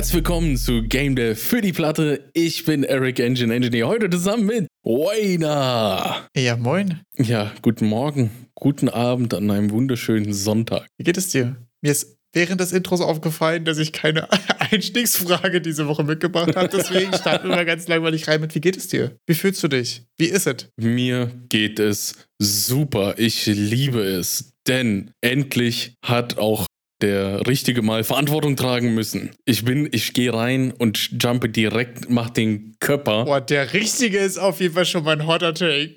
Herzlich willkommen zu Game Dev für die Platte. Ich bin Eric Engine Engineer, heute zusammen mit Wayner. Ja, moin. Ja, guten Morgen, guten Abend an einem wunderschönen Sonntag. Wie geht es dir? Mir ist während des Intros aufgefallen, dass ich keine Einstiegsfrage diese Woche mitgebracht habe. Deswegen starten wir mal ganz langweilig rein mit, wie geht es dir? Wie fühlst du dich? Wie ist es? Mir geht es super. Ich liebe es. Denn endlich hat auch der Richtige mal Verantwortung tragen müssen. Ich bin, ich gehe rein und jumpe direkt, mach den Körper. Boah, der Richtige ist auf jeden Fall schon mein hotter Take.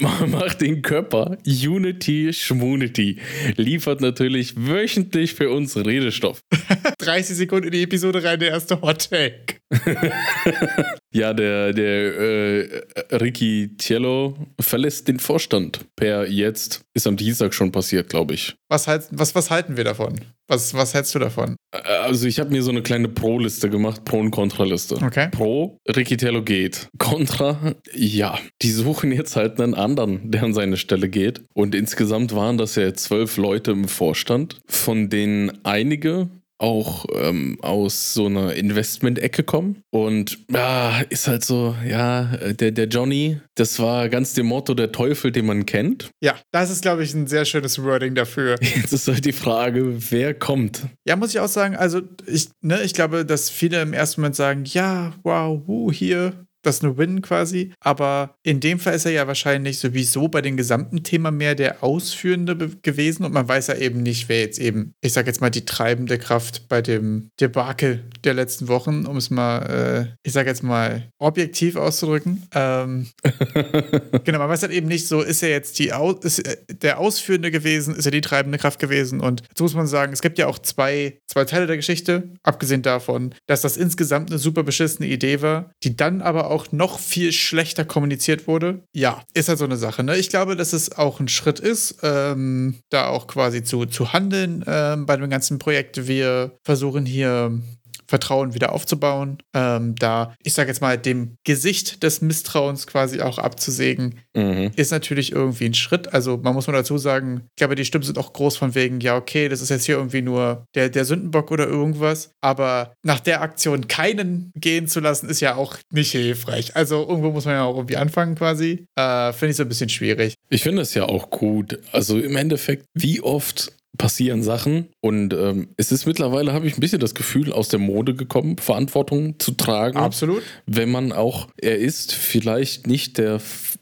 mach den Körper. Unity Schmunity liefert natürlich wöchentlich für uns Redestoff. 30 Sekunden in die Episode rein, der erste Hot Take. ja, der, der äh, Ricky Cielo verlässt den Vorstand per jetzt. Ist am Dienstag schon passiert, glaube ich. Was, halt, was, was halten wir davon? Was, was hältst du davon? Also ich habe mir so eine kleine Pro-Liste gemacht, Pro- und Kontraliste. Okay. Pro, Ricky Cielo geht. Contra, ja. Die suchen jetzt halt einen anderen, der an seine Stelle geht. Und insgesamt waren das ja zwölf Leute im Vorstand, von denen einige auch ähm, aus so einer Investment-Ecke kommen. Und ja, ist halt so, ja, der, der Johnny, das war ganz dem Motto der Teufel, den man kennt. Ja, das ist, glaube ich, ein sehr schönes Wording dafür. Jetzt ist halt die Frage, wer kommt? Ja, muss ich auch sagen, also ich, ne, ich glaube, dass viele im ersten Moment sagen, ja, wow, wuh, hier, das nur Win quasi. Aber in dem Fall ist er ja wahrscheinlich sowieso bei dem gesamten Thema mehr der Ausführende gewesen und man weiß ja eben nicht, wer jetzt eben, ich sag jetzt mal, die treibende Kraft bei dem Debakel der letzten Wochen, um es mal, äh, ich sag jetzt mal, objektiv auszudrücken. Ähm, genau, man weiß halt eben nicht so, ist er jetzt die Aus ist der Ausführende gewesen, ist er die treibende Kraft gewesen und so muss man sagen, es gibt ja auch zwei, zwei Teile der Geschichte, abgesehen davon, dass das insgesamt eine super beschissene Idee war, die dann aber auch auch noch viel schlechter kommuniziert wurde. Ja, ist halt so eine Sache. Ne? Ich glaube, dass es auch ein Schritt ist, ähm, da auch quasi zu, zu handeln ähm, bei dem ganzen Projekt. Wir versuchen hier Vertrauen wieder aufzubauen, ähm, da, ich sage jetzt mal, dem Gesicht des Misstrauens quasi auch abzusägen, mhm. ist natürlich irgendwie ein Schritt. Also man muss mal dazu sagen, ich glaube, die Stimmen sind auch groß von wegen, ja, okay, das ist jetzt hier irgendwie nur der, der Sündenbock oder irgendwas, aber nach der Aktion keinen gehen zu lassen, ist ja auch nicht hilfreich. Also irgendwo muss man ja auch irgendwie anfangen quasi. Äh, Finde ich so ein bisschen schwierig. Ich finde es ja auch gut. Also im Endeffekt, wie oft passieren Sachen und ähm, es ist mittlerweile, habe ich ein bisschen das Gefühl, aus der Mode gekommen, Verantwortung zu tragen. Absolut. Wenn man auch, er ist vielleicht nicht der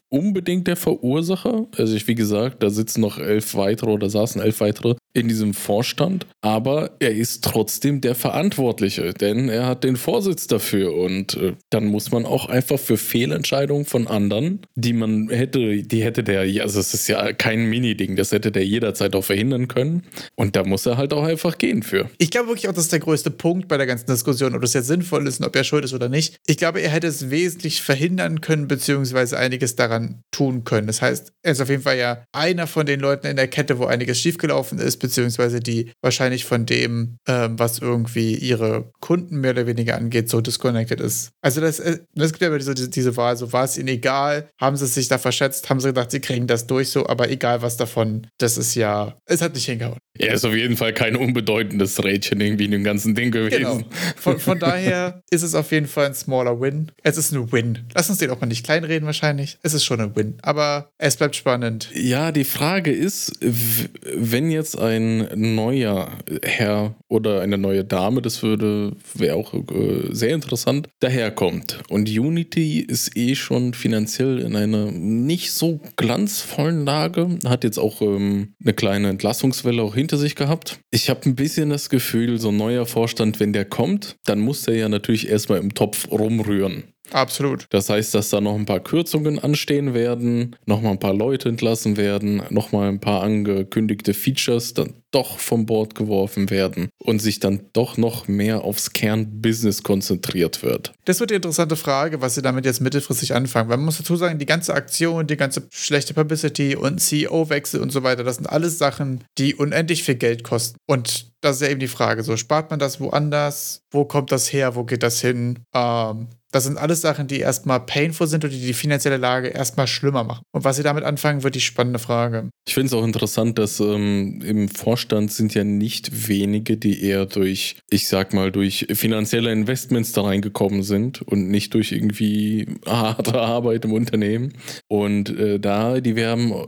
unbedingt der Verursacher. Also ich, wie gesagt, da sitzen noch elf weitere oder saßen elf weitere in diesem Vorstand, aber er ist trotzdem der Verantwortliche, denn er hat den Vorsitz dafür und äh, dann muss man auch einfach für Fehlentscheidungen von anderen, die man hätte, die hätte der, also es ist ja kein Mini-Ding, das hätte der jederzeit auch verhindern können und da muss er halt auch einfach gehen für. Ich glaube wirklich auch, das ist der größte Punkt bei der ganzen Diskussion, ob das jetzt sinnvoll ist und ob er schuld ist oder nicht. Ich glaube, er hätte es wesentlich verhindern können, beziehungsweise einiges daran tun können. Das heißt, er ist auf jeden Fall ja einer von den Leuten in der Kette, wo einiges schiefgelaufen ist, beziehungsweise die wahrscheinlich von dem, ähm, was irgendwie ihre Kunden mehr oder weniger angeht, so disconnected ist. Also das, äh, das gibt ja immer diese, diese Wahl, so war es ihnen egal, haben sie sich da verschätzt, haben sie gedacht, sie kriegen das durch so, aber egal was davon, das ist ja, es hat nicht hingehauen. Er ist auf jeden Fall kein unbedeutendes Rädchen irgendwie in dem ganzen Ding gewesen. Genau. Von, von daher ist es auf jeden Fall ein smaller Win. Es ist ein Win. Lass uns den auch mal nicht kleinreden wahrscheinlich. Es ist schon ein Win. Aber es bleibt spannend. Ja, die Frage ist, wenn jetzt ein neuer Herr oder eine neue Dame, das würde, wäre auch äh, sehr interessant, daherkommt. Und Unity ist eh schon finanziell in einer nicht so glanzvollen Lage, hat jetzt auch ähm, eine kleine Entlassungswelle auch hinter sich gehabt. Ich habe ein bisschen das Gefühl, so ein neuer Vorstand, wenn der kommt, dann muss der ja natürlich erstmal im Topf rumrühren. Absolut. Das heißt, dass da noch ein paar Kürzungen anstehen werden, nochmal ein paar Leute entlassen werden, nochmal ein paar angekündigte Features dann doch vom Bord geworfen werden und sich dann doch noch mehr aufs Kernbusiness konzentriert wird. Das wird die interessante Frage, was sie damit jetzt mittelfristig anfangen. Weil man muss dazu sagen, die ganze Aktion, die ganze schlechte Publicity und CEO-Wechsel und so weiter, das sind alles Sachen, die unendlich viel Geld kosten. Und das ist ja eben die Frage, so spart man das woanders? Wo kommt das her? Wo geht das hin? Ähm, Das sind alles Sachen, die erstmal painful sind und die die finanzielle Lage erstmal schlimmer machen. Und was sie damit anfangen, wird die spannende Frage. Ich finde es auch interessant, dass ähm, im Vorstand sind ja nicht wenige, die eher durch, ich sag mal, durch finanzielle Investments da reingekommen sind und nicht durch irgendwie harte Arbeit im Unternehmen. Und äh, da, die wir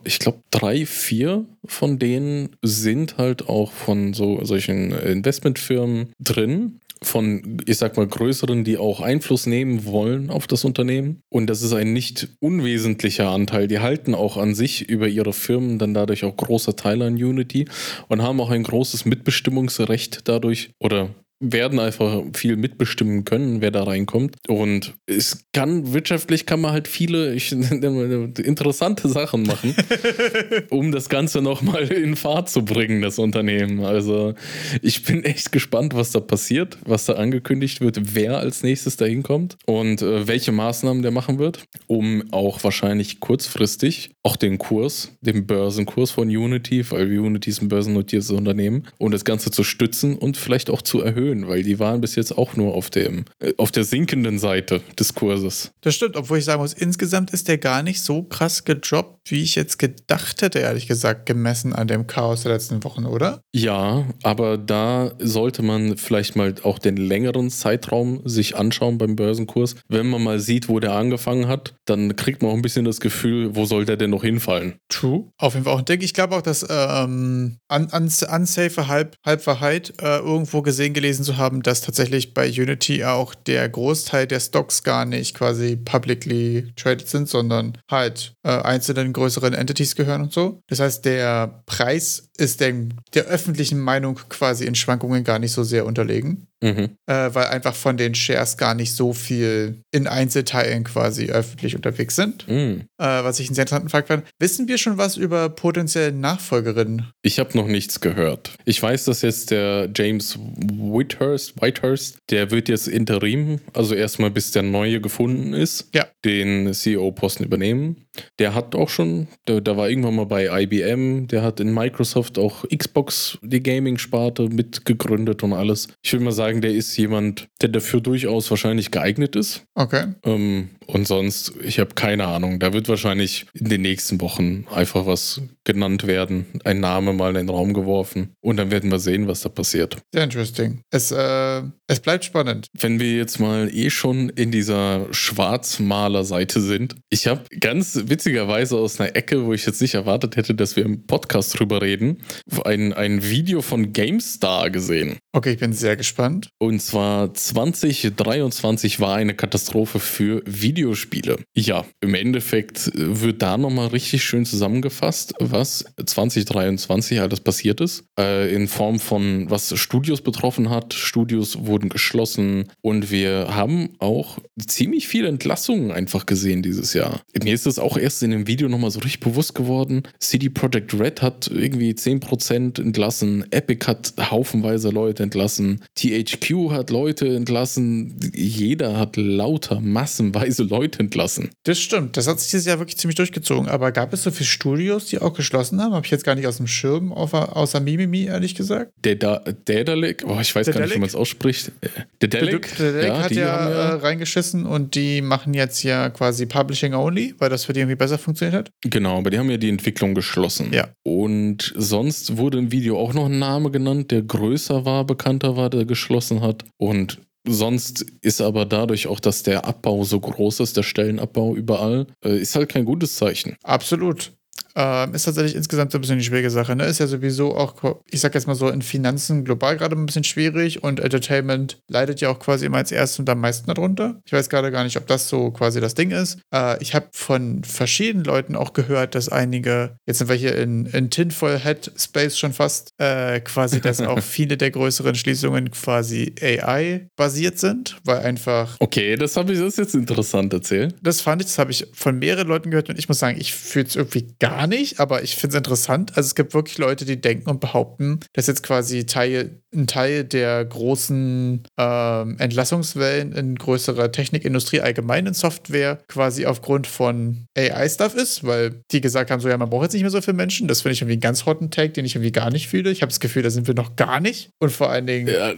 ich glaube, drei, vier von denen sind halt auch von so solchen Investmentfirmen drin von, ich sag mal, größeren, die auch Einfluss nehmen wollen auf das Unternehmen. Und das ist ein nicht unwesentlicher Anteil. Die halten auch an sich über ihre Firmen dann dadurch auch große Teile an Unity und haben auch ein großes Mitbestimmungsrecht dadurch oder werden einfach viel mitbestimmen können, wer da reinkommt. Und es kann, wirtschaftlich kann man halt viele ich, interessante Sachen machen, um das Ganze nochmal in Fahrt zu bringen, das Unternehmen. Also ich bin echt gespannt, was da passiert, was da angekündigt wird, wer als nächstes da hinkommt und äh, welche Maßnahmen der machen wird, um auch wahrscheinlich kurzfristig auch den Kurs, den Börsenkurs von Unity, weil Unity ist ein börsennotiertes Unternehmen, um das Ganze zu stützen und vielleicht auch zu erhöhen erhöhen, weil die waren bis jetzt auch nur auf, dem, äh, auf der sinkenden Seite des Kurses. Das stimmt, obwohl ich sagen muss, insgesamt ist der gar nicht so krass gedroppt, wie ich jetzt gedacht hätte, ehrlich gesagt, gemessen an dem Chaos der letzten Wochen, oder? Ja, aber da sollte man vielleicht mal auch den längeren Zeitraum sich anschauen beim Börsenkurs. Wenn man mal sieht, wo der angefangen hat, dann kriegt man auch ein bisschen das Gefühl, wo soll der denn noch hinfallen? True. Auf jeden Fall auch. Und denke, ich glaube auch, dass ähm, un unsafe Halb Halbwahrheit äh, irgendwo gesehen gelesen gelesen zu haben, dass tatsächlich bei Unity auch der Großteil der Stocks gar nicht quasi publicly traded sind, sondern halt äh, einzelnen größeren Entities gehören und so. Das heißt, der Preis ist dem, der öffentlichen Meinung quasi in Schwankungen gar nicht so sehr unterlegen. Mhm. Äh, weil einfach von den Shares gar nicht so viel in Einzelteilen quasi öffentlich unterwegs sind. Mhm. Äh, was ich einen sehr interessanten Fakt fand. Wissen wir schon was über potenzielle Nachfolgerinnen? Ich habe noch nichts gehört. Ich weiß, dass jetzt der James Whitehurst, Whitehurst, der wird jetzt interim, also erstmal bis der neue gefunden ist, ja. den CEO-Posten übernehmen. Der hat auch schon, der, der war irgendwann mal bei IBM, der hat in Microsoft auch Xbox, die Gaming-Sparte, mitgegründet und alles. Ich würde mal sagen, der ist jemand, der dafür durchaus wahrscheinlich geeignet ist. Okay. Ähm, und sonst, ich habe keine Ahnung. Da wird wahrscheinlich in den nächsten Wochen einfach was genannt werden, ein Name mal in den Raum geworfen und dann werden wir sehen, was da passiert. Sehr interesting. Es, äh, es bleibt spannend. Wenn wir jetzt mal eh schon in dieser Schwarzmaler-Seite sind, ich habe ganz witzigerweise aus einer Ecke, wo ich jetzt nicht erwartet hätte, dass wir im Podcast drüber reden, ein, ein Video von GameStar gesehen. Okay, ich bin sehr gespannt. Und zwar 2023 war eine Katastrophe für Videospiele. Ja, im Endeffekt wird da nochmal richtig schön zusammengefasst, was 2023 alles passiert ist. Äh, in Form von, was Studios betroffen hat. Studios wurden geschlossen und wir haben auch ziemlich viele Entlassungen einfach gesehen dieses Jahr. Mir ist das auch erst in dem Video nochmal so richtig bewusst geworden. CD Projekt Red hat irgendwie 10% entlassen. Epic hat haufenweise Leute entlassen. THQ hat Leute entlassen. Jeder hat lauter, massenweise Leute entlassen. Das stimmt. Das hat sich dieses Jahr wirklich ziemlich durchgezogen. Aber gab es so viele Studios, die auch geschlossen haben. Habe ich jetzt gar nicht aus dem Schirm, außer Mimimi, ehrlich gesagt. Daedalic, oh, ich weiß gar nicht, wie man es ausspricht. Der Delic ja, hat ja, ja, äh, reingeschissen und die machen jetzt ja quasi Publishing only, weil das für die irgendwie besser funktioniert hat. Genau, aber die haben ja die Entwicklung geschlossen. Ja. Und sonst wurde im Video auch noch ein Name genannt, der größer war, bekannter war, der geschlossen hat. Und Sonst ist aber dadurch auch, dass der Abbau so groß ist, der Stellenabbau überall, äh, ist halt kein gutes Zeichen. Absolut. Ähm, ist tatsächlich insgesamt so ein bisschen eine schwierige Sache. Ne? Ist ja sowieso auch, ich sag jetzt mal so, in Finanzen global gerade ein bisschen schwierig und Entertainment leidet ja auch quasi immer als erstes und am meisten darunter. Ich weiß gerade gar nicht, ob das so quasi das Ding ist. Äh, ich habe von verschiedenen Leuten auch gehört, dass einige, jetzt sind wir hier in, in Tinfoil Head Space schon fast, äh, quasi, dass auch viele der größeren Schließungen quasi AI-basiert sind, weil einfach. Okay, das habe ich, das ist jetzt interessant erzählt. Das fand ich, das habe ich von mehreren Leuten gehört und ich muss sagen, ich fühle es irgendwie gar gar nicht, aber ich finde es interessant. Also es gibt wirklich Leute, die denken und behaupten, dass jetzt quasi Teil, ein Teil der großen ähm, Entlassungswellen in größerer Technikindustrie allgemein in Software quasi aufgrund von AI-Stuff ist, weil die gesagt haben, so ja, man braucht jetzt nicht mehr so viele Menschen. Das finde ich irgendwie einen ganz hotten Tag, den ich irgendwie gar nicht fühle. Ich habe das Gefühl, da sind wir noch gar nicht. Und vor allen Dingen. Ja,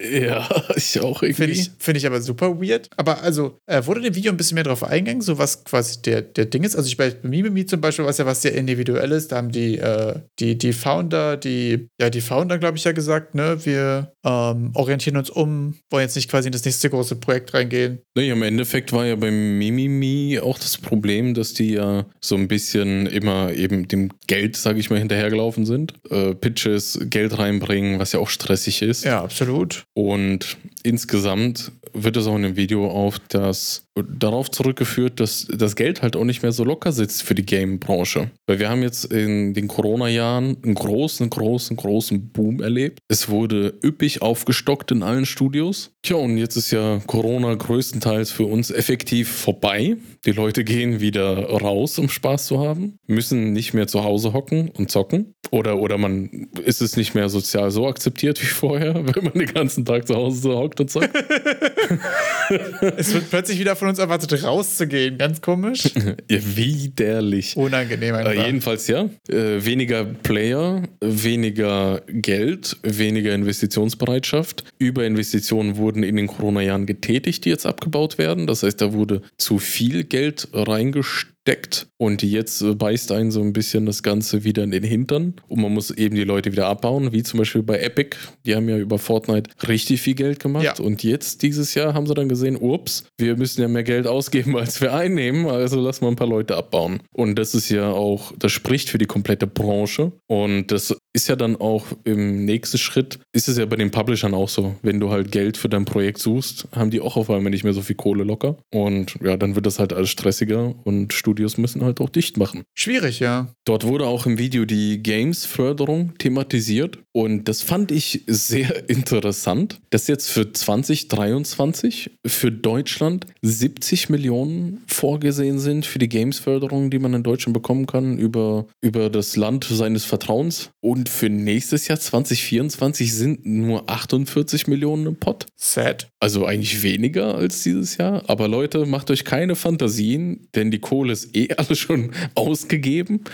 ja ich auch irgendwie. Finde ich, find ich aber super weird. Aber also, äh, wurde dem Video ein bisschen mehr drauf eingegangen, so was quasi der, der Ding ist? Also, ich bei Mimimi zum Beispiel, was ja was sehr individuell ist, da haben die, äh, die, die Founder, die, ja, die Founder, glaube ich, ja gesagt, ne, wir ähm, orientieren uns um, wollen jetzt nicht quasi in das nächste große Projekt reingehen. Nee, im Endeffekt war ja beim Mimimi auch das Problem, dass die ja so ein bisschen immer eben dem Geld, sage ich mal, hinterhergelaufen sind. Äh, Pitches, Geld reinbringen, was ja auch stressig ist. Ja, absolut. Und insgesamt wird es auch in dem Video auf das darauf zurückgeführt, dass das Geld halt auch nicht mehr so locker sitzt für die Game-Branche. Weil wir haben jetzt in den Corona-Jahren einen großen, großen, großen Boom erlebt. Es wurde üppig aufgestockt in allen Studios. Tja, und jetzt ist ja Corona größtenteils für uns effektiv vorbei. Die Leute gehen wieder raus, um Spaß zu haben, müssen nicht mehr zu Hause hocken und zocken. Oder, oder man ist es nicht mehr sozial so akzeptiert wie vorher, wenn man den ganzen Tag zu Hause hockt und zockt. es wird plötzlich wieder von uns erwartet, rauszugehen. Ganz komisch. ja, widerlich. Unangenehm einfach. Äh, jedenfalls ja. Äh, weniger Player, weniger Geld, weniger Investitionsbereitschaft. Überinvestitionen wurden in den Corona-Jahren getätigt, die jetzt abgebaut werden. Das heißt, da wurde zu viel Geld reingesteckt deckt. Und jetzt äh, beißt einen so ein bisschen das Ganze wieder in den Hintern. Und man muss eben die Leute wieder abbauen, wie zum Beispiel bei Epic. Die haben ja über Fortnite richtig viel Geld gemacht. Ja. Und jetzt, dieses Jahr, haben sie dann gesehen, ups, wir müssen ja mehr Geld ausgeben, als wir einnehmen. Also lass mal ein paar Leute abbauen. Und das ist ja auch, das spricht für die komplette Branche. Und das ist ja dann auch im nächsten Schritt, ist es ja bei den Publishern auch so. Wenn du halt Geld für dein Projekt suchst, haben die auch auf einmal nicht mehr so viel Kohle locker. Und ja, dann wird das halt alles stressiger und Studios müssen halt auch dicht machen. Schwierig, ja. Dort wurde auch im Video die Games-Förderung thematisiert und das fand ich sehr interessant, dass jetzt für 2023 für Deutschland 70 Millionen vorgesehen sind für die Games-Förderung, die man in Deutschland bekommen kann über, über das Land seines Vertrauens. Und für nächstes Jahr 2024 sind nur 48 Millionen im Pot. Sad. Also eigentlich weniger als dieses Jahr. Aber Leute, macht euch keine Fantasien, denn die Kohle ist eh alle schon ausgegeben.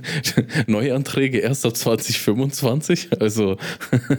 Neuanträge erst ab 2025, also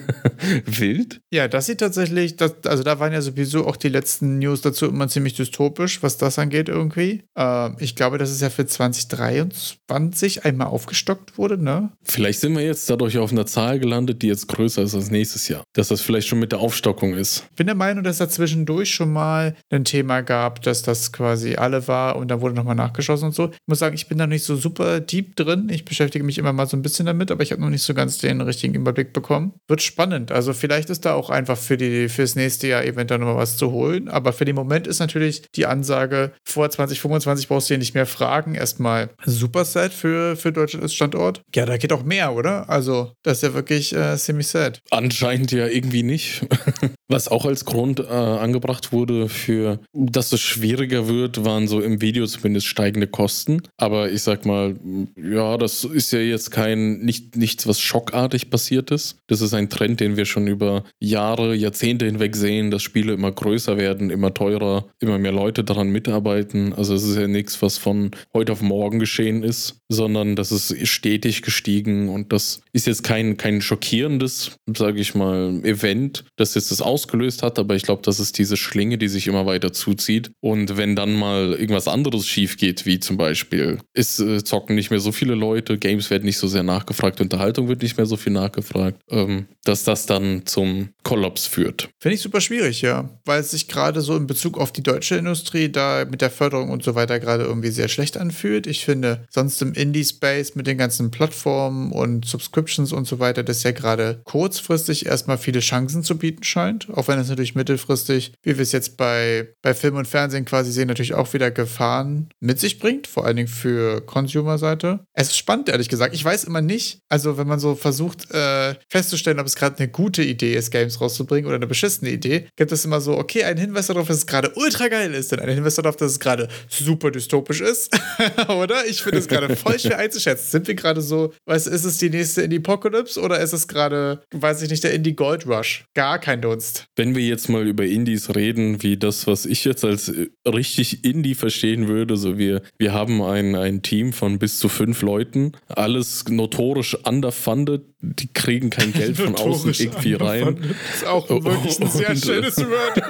wild. Ja, das sieht tatsächlich, das, also da waren ja sowieso auch die letzten News dazu immer ziemlich dystopisch, was das angeht irgendwie. Äh, ich glaube, dass es ja für 2023 einmal aufgestockt wurde, ne? Vielleicht sind wir jetzt dadurch auf einer Zahl gelandet, die jetzt größer ist als nächstes Jahr. Dass das vielleicht schon mit der Aufstockung ist. Ich bin der Meinung, dass da zwischendurch schon mal ein Thema gab, dass das quasi alle war und da wurde nochmal nachgeschaut abgeschlossen und so. Ich muss sagen, ich bin da nicht so super deep drin. Ich beschäftige mich immer mal so ein bisschen damit, aber ich habe noch nicht so ganz den richtigen Überblick bekommen. Wird spannend. Also vielleicht ist da auch einfach für die fürs nächste Jahr eventuell nochmal was zu holen. Aber für den Moment ist natürlich die Ansage, vor 2025 brauchst du hier nicht mehr fragen. Erstmal super sad für, für Deutschland als Standort. Ja, da geht auch mehr, oder? Also, das ist ja wirklich äh, ziemlich sad. Anscheinend ja irgendwie nicht. Was auch als Grund äh, angebracht wurde für, dass es schwieriger wird, waren so im Video zumindest steigende Kosten. Aber ich sag mal, ja, das ist ja jetzt kein, nicht, nichts, was schockartig passiert ist. Das ist ein Trend, den wir schon über Jahre, Jahrzehnte hinweg sehen, dass Spiele immer größer werden, immer teurer, immer mehr Leute daran mitarbeiten. Also es ist ja nichts, was von heute auf morgen geschehen ist, sondern das ist stetig gestiegen und das ist jetzt kein, kein schockierendes, sage ich mal, Event, das jetzt das ausgelöst hat, aber ich glaube, das ist diese Schlinge, die sich immer weiter zuzieht. Und wenn dann mal irgendwas anderes schief geht, wie zum Beispiel, es äh, zocken nicht mehr so viele Leute, Games werden nicht so sehr nachgefragt, Unterhaltung wird nicht mehr so viel nachgefragt, ähm, dass das dann zum Kollaps führt. Finde ich super schwierig, ja, weil es sich gerade so in Bezug auf die deutsche Industrie da mit der Förderung und so weiter gerade irgendwie sehr schlecht anfühlt. Ich finde, sonst im Indie-Space mit den ganzen Plattformen und Subscriptions und so weiter, das ja gerade kurzfristig erstmal viele Chancen zu bieten scheint. Auch wenn es natürlich mittelfristig, wie wir es jetzt bei, bei Film und Fernsehen quasi sehen, natürlich auch wieder Gefahren mit sich bringt, vor allen Dingen für Consumer-Seite. Es ist spannend, ehrlich gesagt. Ich weiß immer nicht, also wenn man so versucht äh, festzustellen, ob es gerade eine gute Idee ist, Games rauszubringen oder eine beschissene Idee, gibt es immer so, okay, ein Hinweis darauf, dass es gerade ultra geil ist, dann ein Hinweis darauf, dass es gerade super dystopisch ist, oder? Ich finde es gerade voll schwer einzuschätzen. Sind wir gerade so, was ist es die nächste Indie-Apocalypse oder ist es gerade, weiß ich nicht, der Indie-Gold Rush? Gar kein Dunst. Wenn wir jetzt mal über Indies reden, wie das, was ich jetzt als äh, richtig Indie verstehen würde, so wir, wir haben ein, ein Team von bis zu fünf Leuten, alles notorisch underfunded, die kriegen kein Geld von außen irgendwie rein. Das ist auch wirklich ein sehr und, schönes Word.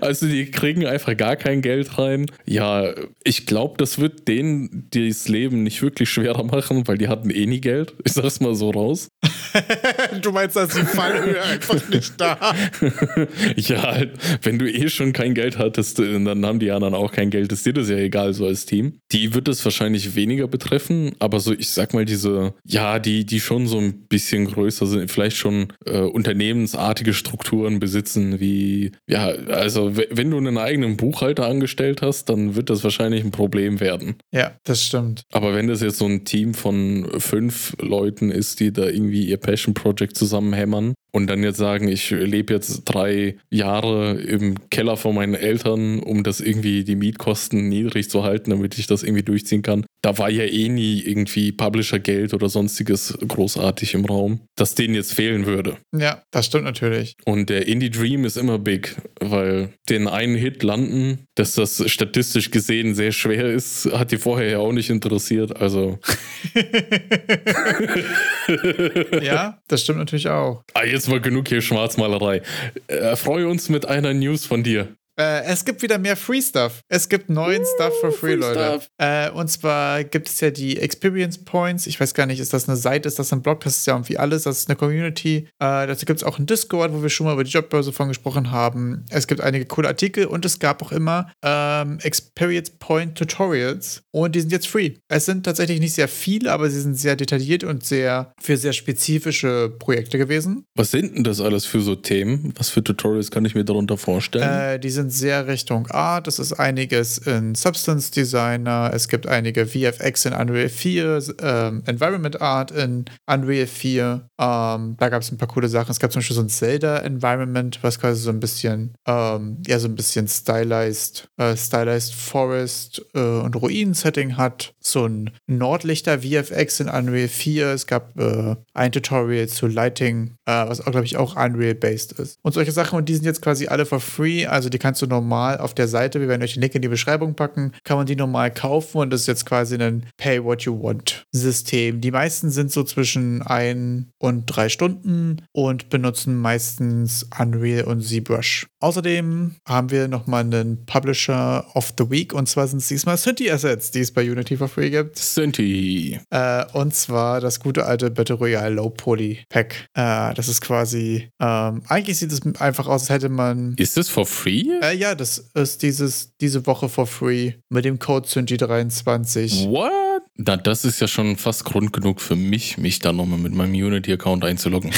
also die kriegen einfach gar kein Geld rein. Ja, ich glaube, das wird denen das Leben nicht wirklich schwerer machen, weil die hatten eh nie Geld. Ich sag's mal so raus. du meinst, dass die Fallhöhe einfach nicht da? ja, halt, wenn du eh schon kein Geld hattest, dann haben die anderen auch kein Geld. Ist dir das ja egal, so als Team. Die wird es wahrscheinlich weniger betreffen, aber so, ich sag mal, diese, ja, die die, die schon so ein bisschen größer sind, vielleicht schon äh, unternehmensartige Strukturen besitzen, wie, ja, also wenn du einen eigenen Buchhalter angestellt hast, dann wird das wahrscheinlich ein Problem werden. Ja, das stimmt. Aber wenn das jetzt so ein Team von fünf Leuten ist, die da irgendwie ihr Passion Project zusammenhämmern, und dann jetzt sagen, ich lebe jetzt drei Jahre im Keller von meinen Eltern, um das irgendwie die Mietkosten niedrig zu halten, damit ich das irgendwie durchziehen kann. Da war ja eh nie irgendwie Publisher-Geld oder sonstiges großartig im Raum, dass denen jetzt fehlen würde. Ja, das stimmt natürlich. Und der Indie-Dream ist immer big, weil den einen Hit landen, dass das statistisch gesehen sehr schwer ist, hat die vorher ja auch nicht interessiert. Also. ja, das stimmt natürlich auch. Ah, jetzt mal genug hier Schwarzmalerei. Erfreue uns mit einer News von dir. Äh, es gibt wieder mehr Free Stuff. Es gibt neuen uh, Stuff for free, free Leute. Äh, und zwar gibt es ja die Experience Points. Ich weiß gar nicht, ist das eine Seite, ist das ein Blog? Das ist ja irgendwie alles. Das ist eine Community. Äh, dazu gibt es auch ein Discord, wo wir schon mal über die Jobbörse von gesprochen haben. Es gibt einige coole Artikel und es gab auch immer ähm, Experience Point Tutorials. Und die sind jetzt free. Es sind tatsächlich nicht sehr viele, aber sie sind sehr detailliert und sehr für sehr spezifische Projekte gewesen. Was sind denn das alles für so Themen? Was für Tutorials kann ich mir darunter vorstellen? Äh, die sind sind sehr Richtung Art. Es ist einiges in Substance Designer. Es gibt einige VFX in Unreal 4, ähm, Environment Art in Unreal 4. Ähm, da gab es ein paar coole Sachen. Es gab zum Beispiel so ein Zelda Environment, was quasi so ein bisschen, ähm, ja, so ein bisschen stylized, äh, stylized Forest äh, und Ruinen-Setting hat. So ein Nordlichter VFX in Unreal 4. Es gab äh, ein Tutorial zu Lighting, äh, was auch, glaube ich, auch Unreal-based ist. Und solche Sachen. Und die sind jetzt quasi alle for free. Also die kannst kannst du normal auf der Seite, wir werden euch den Link in die Beschreibung packen, kann man die normal kaufen und das ist jetzt quasi ein Pay What You Want System. Die meisten sind so zwischen ein und drei Stunden und benutzen meistens Unreal und ZBrush. Außerdem haben wir nochmal einen Publisher of the Week und zwar sind es diesmal Synthi Assets, die es bei Unity for free gibt. Synthi. Äh, und zwar das gute alte Battle Royale Low Poly Pack. Äh, das ist quasi, ähm, eigentlich sieht es einfach aus, als hätte man. Ist das for free? Äh, ja, das ist dieses, diese Woche for free mit dem Code Synji23. What? Na, das ist ja schon fast Grund genug für mich, mich da nochmal mit meinem Unity-Account einzuloggen.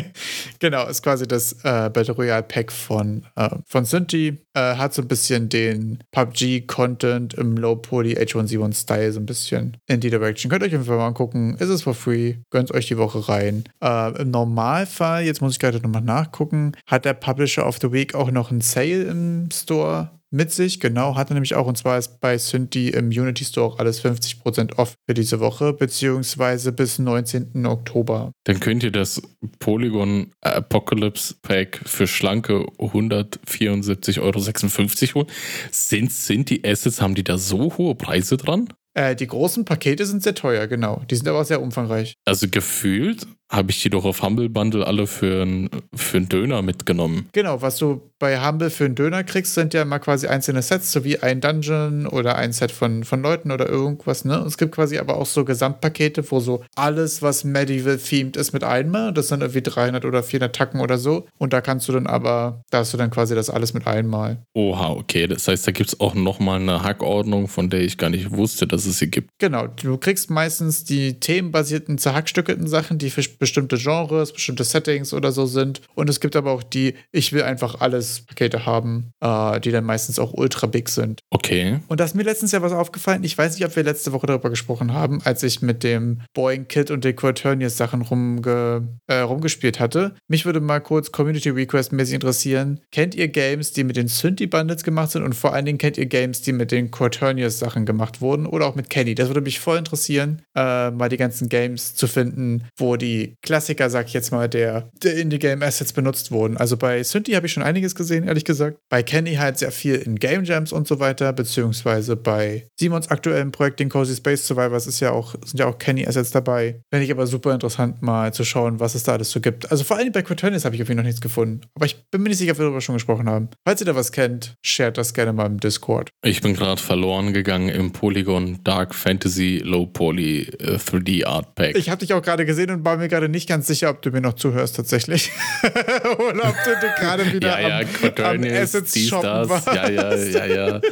genau, ist quasi das äh, Battle Royale Pack von, äh, von Synthi. Äh, hat so ein bisschen den PUBG-Content im Low-Poly H1Z1-Style so ein bisschen in die Direction. Könnt ihr euch einfach mal angucken. Ist es for free? Gönnt euch die Woche rein. Äh, Im Normalfall, jetzt muss ich gerade nochmal nachgucken, hat der Publisher of the Week auch noch einen Sale im Store mit sich, genau, hatte nämlich auch, und zwar ist bei Synthi im Unity Store auch alles 50% off für diese Woche, beziehungsweise bis 19. Oktober. Dann könnt ihr das Polygon Apocalypse Pack für schlanke 174,56 Euro holen. Sind, die Assets, haben die da so hohe Preise dran? Äh, die großen Pakete sind sehr teuer, genau. Die sind aber auch sehr umfangreich. Also gefühlt habe ich die doch auf Humble Bundle alle für einen für Döner mitgenommen. Genau, was du bei Humble für einen Döner kriegst, sind ja mal quasi einzelne Sets, so wie ein Dungeon oder ein Set von, von Leuten oder irgendwas, ne? es gibt quasi aber auch so Gesamtpakete, wo so alles, was Medieval-themed ist, mit einmal. Das sind irgendwie 300 oder 400 Tacken oder so. Und da kannst du dann aber, da hast du dann quasi das alles mit einmal. Oha, okay. Das heißt, da gibt es auch nochmal eine Hackordnung, von der ich gar nicht wusste, dass es sie gibt. Genau, du kriegst meistens die themenbasierten, zerhackstückelten Sachen, die für bestimmte Genres, bestimmte Settings oder so sind. Und es gibt aber auch die, ich will einfach alles Pakete haben, äh, die dann meistens auch ultra big sind. Okay. Und da ist mir letztens ja was aufgefallen. Ich weiß nicht, ob wir letzte Woche darüber gesprochen haben, als ich mit dem Boeing Kit und den Quaternius Sachen rumge, äh, rumgespielt hatte. Mich würde mal kurz Community Request mäßig interessieren. Kennt ihr Games, die mit den Synthi Bundles gemacht sind? Und vor allen Dingen kennt ihr Games, die mit den Quaternius Sachen gemacht wurden? Oder auch mit Kenny? Das würde mich voll interessieren, äh, mal die ganzen Games zu finden, wo die Klassiker, sag ich jetzt mal, der, der Indie-Game Assets benutzt wurden. Also bei Synthi habe ich schon einiges gesehen, ehrlich gesagt. Bei Kenny halt sehr viel in Game Jams und so weiter, beziehungsweise bei Simons aktuellen Projekt, den Cozy Space Survivors, ist ja auch, sind ja auch Kenny-Assets dabei. Fände ich aber super interessant, mal zu schauen, was es da alles so gibt. Also vor allem bei Quaternius habe ich auf jeden Fall noch nichts gefunden. Aber ich bin mir nicht sicher, ob wir darüber schon gesprochen haben. Falls ihr da was kennt, shared das gerne mal im Discord. Ich bin gerade verloren gegangen im Polygon Dark Fantasy Low Poly äh, 3D Art Pack. Ich habe dich auch gerade gesehen und war mir gerade nicht ganz sicher, ob du mir noch zuhörst tatsächlich. Oder ob du gerade wieder ja, ja, am, am Quaternius, Assets dies, das. warst. Ja, ja, ja, ja.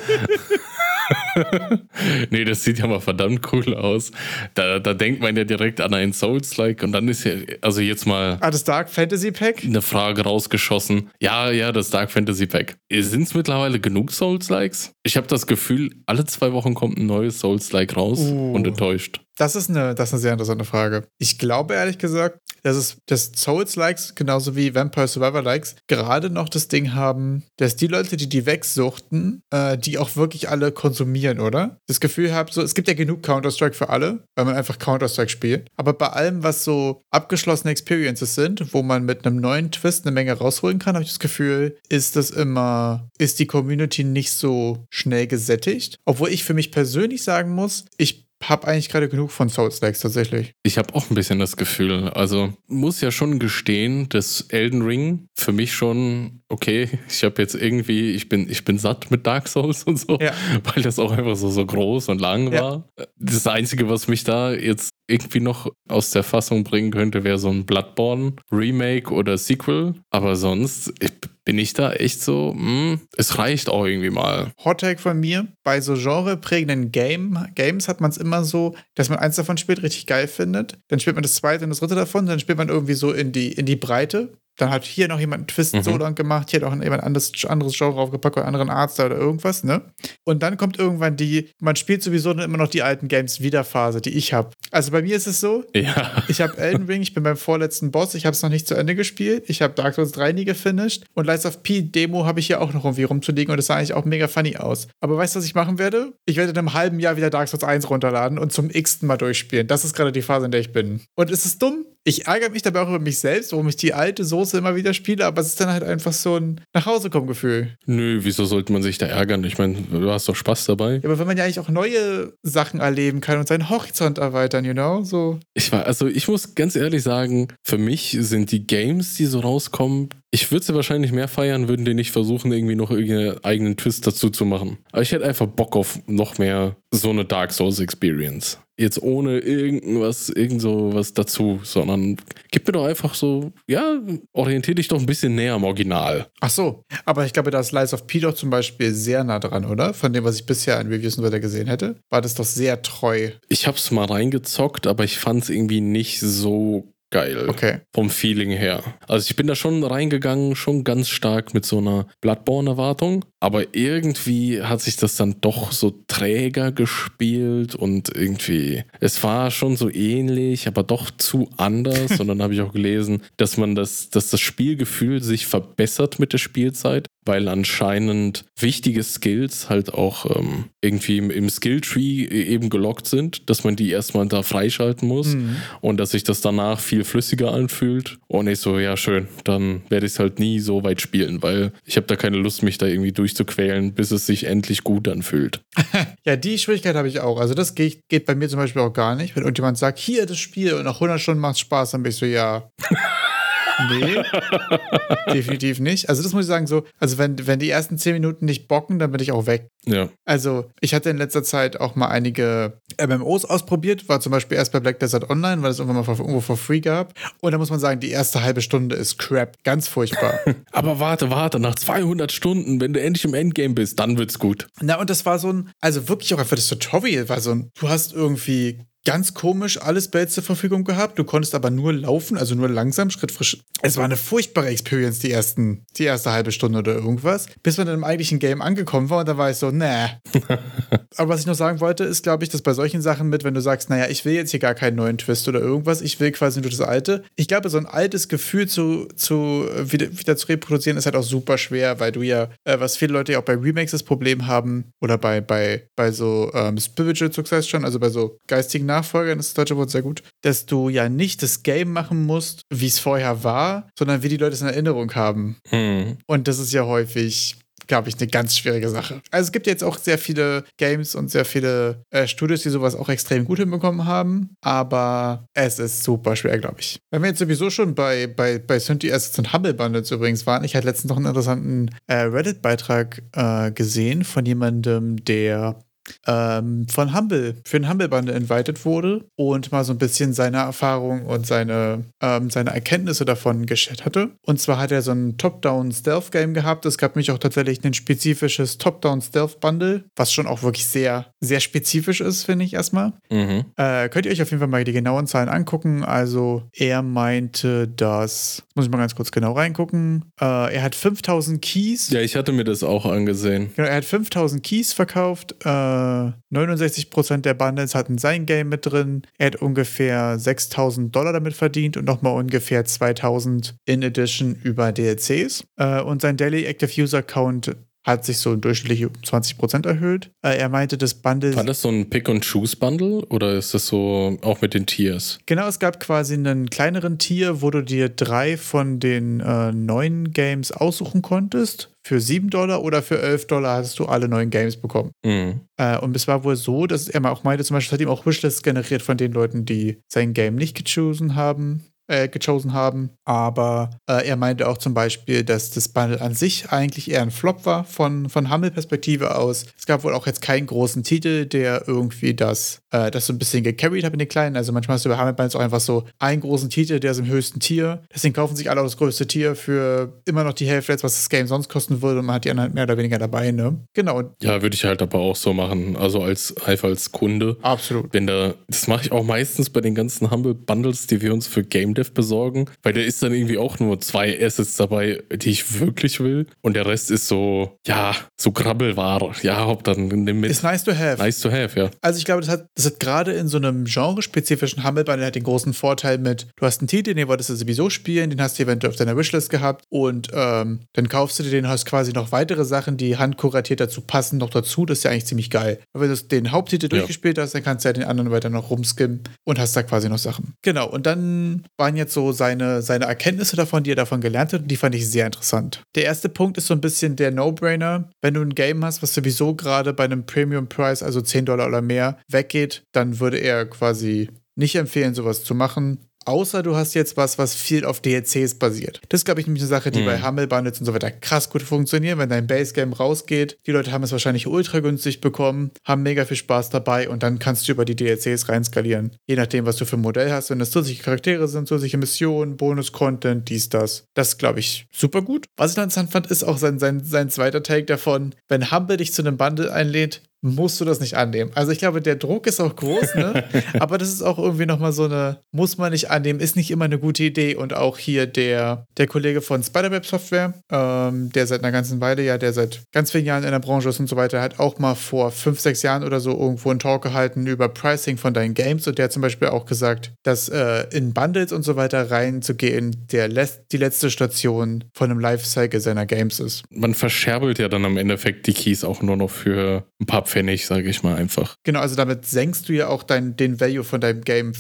nee, das sieht ja mal verdammt cool aus. Da, da denkt man ja direkt an einen Souls-like und dann ist ja, also jetzt mal Ah, das Dark Fantasy Pack? eine Frage rausgeschossen. Ja, ja, das Dark Fantasy Pack. Sind es mittlerweile genug Souls-likes? Ich habe das Gefühl, alle zwei Wochen kommt ein neues Souls-like raus Uh. und enttäuscht. Das ist, eine, das ist eine sehr interessante Frage. Ich glaube ehrlich gesagt, dass es dass Souls-Likes genauso wie Vampire Survivor-Likes gerade noch das Ding haben, dass die Leute, die die wegsuchten, äh, die auch wirklich alle konsumieren, oder? Das Gefühl habe, so, es gibt ja genug Counter-Strike für alle, weil man einfach Counter-Strike spielt. Aber bei allem, was so abgeschlossene Experiences sind, wo man mit einem neuen Twist eine Menge rausholen kann, habe ich das Gefühl, ist das immer, ist die Community nicht so schnell gesättigt. Obwohl ich für mich persönlich sagen muss, ich habe eigentlich gerade genug von Souls-Likes tatsächlich. Ich habe auch ein bisschen das Gefühl, also muss ja schon gestehen, dass Elden Ring für mich schon, okay, ich habe jetzt irgendwie, ich bin, ich bin satt mit Dark Souls und so, Ja. weil das auch einfach so, so groß und lang Ja. war. Das Einzige, was mich da jetzt irgendwie noch aus der Fassung bringen könnte, wäre so ein Bloodborne Remake oder Sequel. Aber sonst ich, bin ich da echt so, hm, es reicht auch irgendwie mal. Hot Take von mir, bei so genreprägenden Game, Games hat man es immer so, dass man eins davon spielt, richtig geil findet. Dann spielt man das zweite und das dritte davon, dann spielt man irgendwie so in die, in die Breite. Dann hat hier noch jemand einen Twist Mhm. so lang gemacht, hier hat auch jemand anderes, anderes Genre aufgepackt oder einen anderen Arzt oder irgendwas, ne? Und dann kommt irgendwann die, man spielt sowieso immer noch die alten Games wieder Phase, die ich habe. Also bei mir ist es so, Ja. ich habe Elden Ring, ich bin beim vorletzten Boss, ich habe es noch nicht zu Ende gespielt. Ich habe Dark Souls 3 nie gefinisht und Lies of P Demo habe ich hier auch noch irgendwie rumzuliegen und das sah eigentlich auch mega funny aus. Aber weißt du, was ich machen werde? Ich werde in einem halben Jahr wieder Dark Souls 1 runterladen und zum x-ten Mal durchspielen. Das ist gerade die Phase, in der ich bin. Und es ist dumm. Ich ärgere mich dabei auch über mich selbst, warum ich die alte Soße immer wieder spiele, aber es ist dann halt einfach so ein Nachhausekommen-Gefühl. Nö, wieso sollte man sich da ärgern? Ich meine, du hast doch Spaß dabei. Ja, aber wenn man ja eigentlich auch neue Sachen erleben kann und seinen Horizont erweitern, you know? So. Ich war, also ich muss ganz ehrlich sagen, für mich sind die Games, die so rauskommen, ich würde sie wahrscheinlich mehr feiern, würden die nicht versuchen, irgendwie noch irgendeinen eigenen Twist dazu zu machen. Aber ich hätte einfach Bock auf noch mehr so eine Dark Souls Experience. Jetzt ohne irgendwas, irgend so was dazu, sondern gib mir doch einfach so, ja, orientier dich doch ein bisschen näher am Original. Ach so, aber ich glaube, da ist Lies of P doch zum Beispiel sehr nah dran, oder? Von dem, was ich bisher in Reviews und so weiter gesehen hätte, war das doch sehr treu. Ich hab's mal reingezockt, aber ich fand's irgendwie nicht so geil. Okay. vom Feeling her. Also ich bin da schon reingegangen, schon ganz stark mit so einer Bloodborne-Erwartung, aber irgendwie hat sich das dann doch so träger gespielt und irgendwie, es war schon so ähnlich, aber doch zu anders. und dann habe ich auch gelesen, dass man das, dass das Spielgefühl sich verbessert mit der Spielzeit, weil anscheinend wichtige Skills halt auch ähm, irgendwie im, im Skilltree eben gelockt sind, dass man die erstmal da freischalten muss Mhm. und dass sich das danach viel flüssiger anfühlt. Und ich so, ja, schön, dann werde ich es halt nie so weit spielen, weil ich habe da keine Lust, mich da irgendwie durchzuquälen, bis es sich endlich gut anfühlt. Ja, die Schwierigkeit habe ich auch. Also, das geht, geht bei mir zum Beispiel auch gar nicht. Wenn irgendjemand sagt, hier das Spiel und nach 100 Stunden macht Spaß, dann bin ich so, ja. Nee, definitiv nicht. Also, das muss ich sagen, so, also, wenn, wenn die ersten 10 Minuten nicht bocken, dann bin ich auch weg. Ja. Also, ich hatte in letzter Zeit auch mal einige MMOs ausprobiert, war zum Beispiel erst bei Black Desert Online, weil es irgendwann mal for, irgendwo for free gab. Und da muss man sagen, die erste halbe Stunde ist crap. Ganz furchtbar. Aber warte, warte, nach 200 Stunden, wenn du endlich im Endgame bist, dann wird's gut. Na, und das war so ein, also wirklich auch einfach das Tutorial war so ein, du hast irgendwie ganz komisch alle Spells zur Verfügung gehabt. Du konntest aber nur laufen, also nur langsam, Schritt Schritt. Es war eine furchtbare Experience, die, ersten, die erste halbe Stunde oder irgendwas, bis man dann im eigentlichen Game angekommen war und da war ich so, nee. aber was ich noch sagen wollte, ist, glaube ich, dass bei solchen Sachen mit, wenn du sagst, naja, ich will jetzt hier gar keinen neuen Twist oder irgendwas, ich will quasi nur das Alte. Ich glaube, so ein altes Gefühl zu, zu wieder, wieder zu reproduzieren, ist halt auch super schwer, weil du ja, äh, was viele Leute ja auch bei Remakes das Problem haben, oder bei, bei, bei so ähm, Spiritual Success schon, also bei so geistigen Nachfolgern, das ist das deutsche Wort sehr gut, dass du ja nicht das Game machen musst, wie es vorher war, sondern wie die Leute es in Erinnerung haben. Hm. Und das ist ja häufig glaube ich, eine ganz schwierige Sache. Also es gibt jetzt auch sehr viele Games und sehr viele äh, Studios, die sowas auch extrem gut hinbekommen haben, aber es ist super schwer, glaube ich. Wenn wir jetzt sowieso schon bei, bei, bei Synthi Assets und Humble Bundles übrigens waren, ich hatte letztens noch einen interessanten äh, Reddit-Beitrag äh, gesehen von jemandem, der ähm, von Humble, für den Humble Bundle invited wurde und mal so ein bisschen seine Erfahrung und seine, ähm, seine Erkenntnisse davon geshared hatte. Und zwar hat er so ein Top-Down-Stealth-Game gehabt. Es gab nämlich auch tatsächlich ein spezifisches Top-Down-Stealth-Bundle, was schon auch wirklich sehr, sehr spezifisch ist, finde ich erstmal. Mhm. Äh, könnt ihr euch auf jeden Fall mal die genauen Zahlen angucken. Also er meinte, dass, muss ich mal ganz kurz genau reingucken, äh, er hat 5000 Keys. Ja, ich hatte mir das auch angesehen. Genau, er hat 5000 Keys verkauft. Äh, 69% der Bundles hatten sein Game mit drin. Er hat ungefähr 6000 Dollar damit verdient und nochmal ungefähr 2000 in Addition über DLCs. Äh, und sein Daily Active User Count hat sich so durchschnittlich um 20% erhöht. Äh, er meinte, das Bundle. War das so ein Pick-and-Choose-Bundle oder ist das so auch mit den Tiers? Genau, es gab quasi einen kleineren Tier, wo du dir drei von den äh, neuen Games aussuchen konntest. Für 7 Dollar oder für 11 Dollar hast du alle neuen Games bekommen. Mhm. Äh, und es war wohl so, dass er mal auch meinte, zum Beispiel hat ihm auch Wishlists generiert von den Leuten, die sein Game nicht gechosen haben äh, gechosen haben. Aber äh, er meinte auch zum Beispiel, dass das Bundle an sich eigentlich eher ein Flop war von, von Hummel-Perspektive aus. Es gab wohl auch jetzt keinen großen Titel, der irgendwie das, äh, das so ein bisschen gecarried hat in den Kleinen. Also manchmal hast du bei Hummel-Bundles auch einfach so einen großen Titel, der ist im höchsten Tier. Deswegen kaufen sich alle auch das größte Tier für immer noch die Hälfte, was das Game sonst kosten würde und man hat die anderen mehr oder weniger dabei, ne? Genau. Ja, würde ich halt aber auch so machen. Also als einfach als Kunde. Absolut. Wenn da, das mache ich auch meistens bei den ganzen Humble Bundles, die wir uns für Game Dev besorgen, weil da ist dann irgendwie auch nur zwei Assets dabei, die ich wirklich will. Und der Rest ist so, ja, so Grabbelware. Ja, ob dann nimm mit. Ist nice to have. Nice to have, ja. Also ich glaube, das hat, das hat gerade in so einem genrespezifischen hat den großen Vorteil mit, du hast einen Titel, den wolltest du sowieso spielen, den hast du eventuell auf deiner Wishlist gehabt und ähm, dann kaufst du dir den, hast quasi noch weitere Sachen, die handkuratiert dazu passen, noch dazu. Das ist ja eigentlich ziemlich geil. Aber wenn du den Haupttitel Ja. durchgespielt hast, dann kannst du ja den anderen weiter noch rumskimmen und hast da quasi noch Sachen. Genau, und dann waren jetzt so seine, seine Erkenntnisse davon, die er davon gelernt hat, und die fand ich sehr interessant. Der erste Punkt ist so ein bisschen der No-Brainer. Wenn du ein Game hast, was sowieso gerade bei einem Premium-Price, also 10 Dollar oder mehr, weggeht, dann würde er quasi nicht empfehlen, sowas zu machen. Außer du hast jetzt was, was viel auf DLCs basiert. Das ist, glaube ich, nämlich eine Sache, die Mhm. bei Humble Bundles und so weiter krass gut funktioniert. Wenn dein Base-Game rausgeht, die Leute haben es wahrscheinlich ultra günstig bekommen, haben mega viel Spaß dabei und dann kannst du über die DLCs reinskalieren. Je nachdem, was du für ein Modell hast. Wenn das zusätzliche Charaktere sind, zusätzliche Missionen, Bonus-Content, dies, das. Das glaube ich super gut. Was ich noch interessant fand, ist auch sein, sein, sein zweiter Take davon. Wenn Humble dich zu einem Bundle einlädt, musst du das nicht annehmen. Also ich glaube, der Druck ist auch groß, ne? Aber das ist auch irgendwie nochmal so eine, muss man nicht annehmen, ist nicht immer eine gute Idee. Und auch hier der, der Kollege von Spiderweb Software, ähm, der seit einer ganzen Weile, ja, der seit ganz vielen Jahren in der Branche ist und so weiter, hat auch mal vor fünf, sechs Jahren oder so irgendwo einen Talk gehalten über Pricing von deinen Games. Und der hat zum Beispiel auch gesagt, dass äh, in Bundles und so weiter reinzugehen, der les die letzte Station von einem Lifecycle seiner Games ist. Man verscherbelt ja dann am Endeffekt die Keys auch nur noch für ein paar Pfennig, sage ich mal einfach. Genau, also damit senkst du ja auch dein, den Value von deinem Game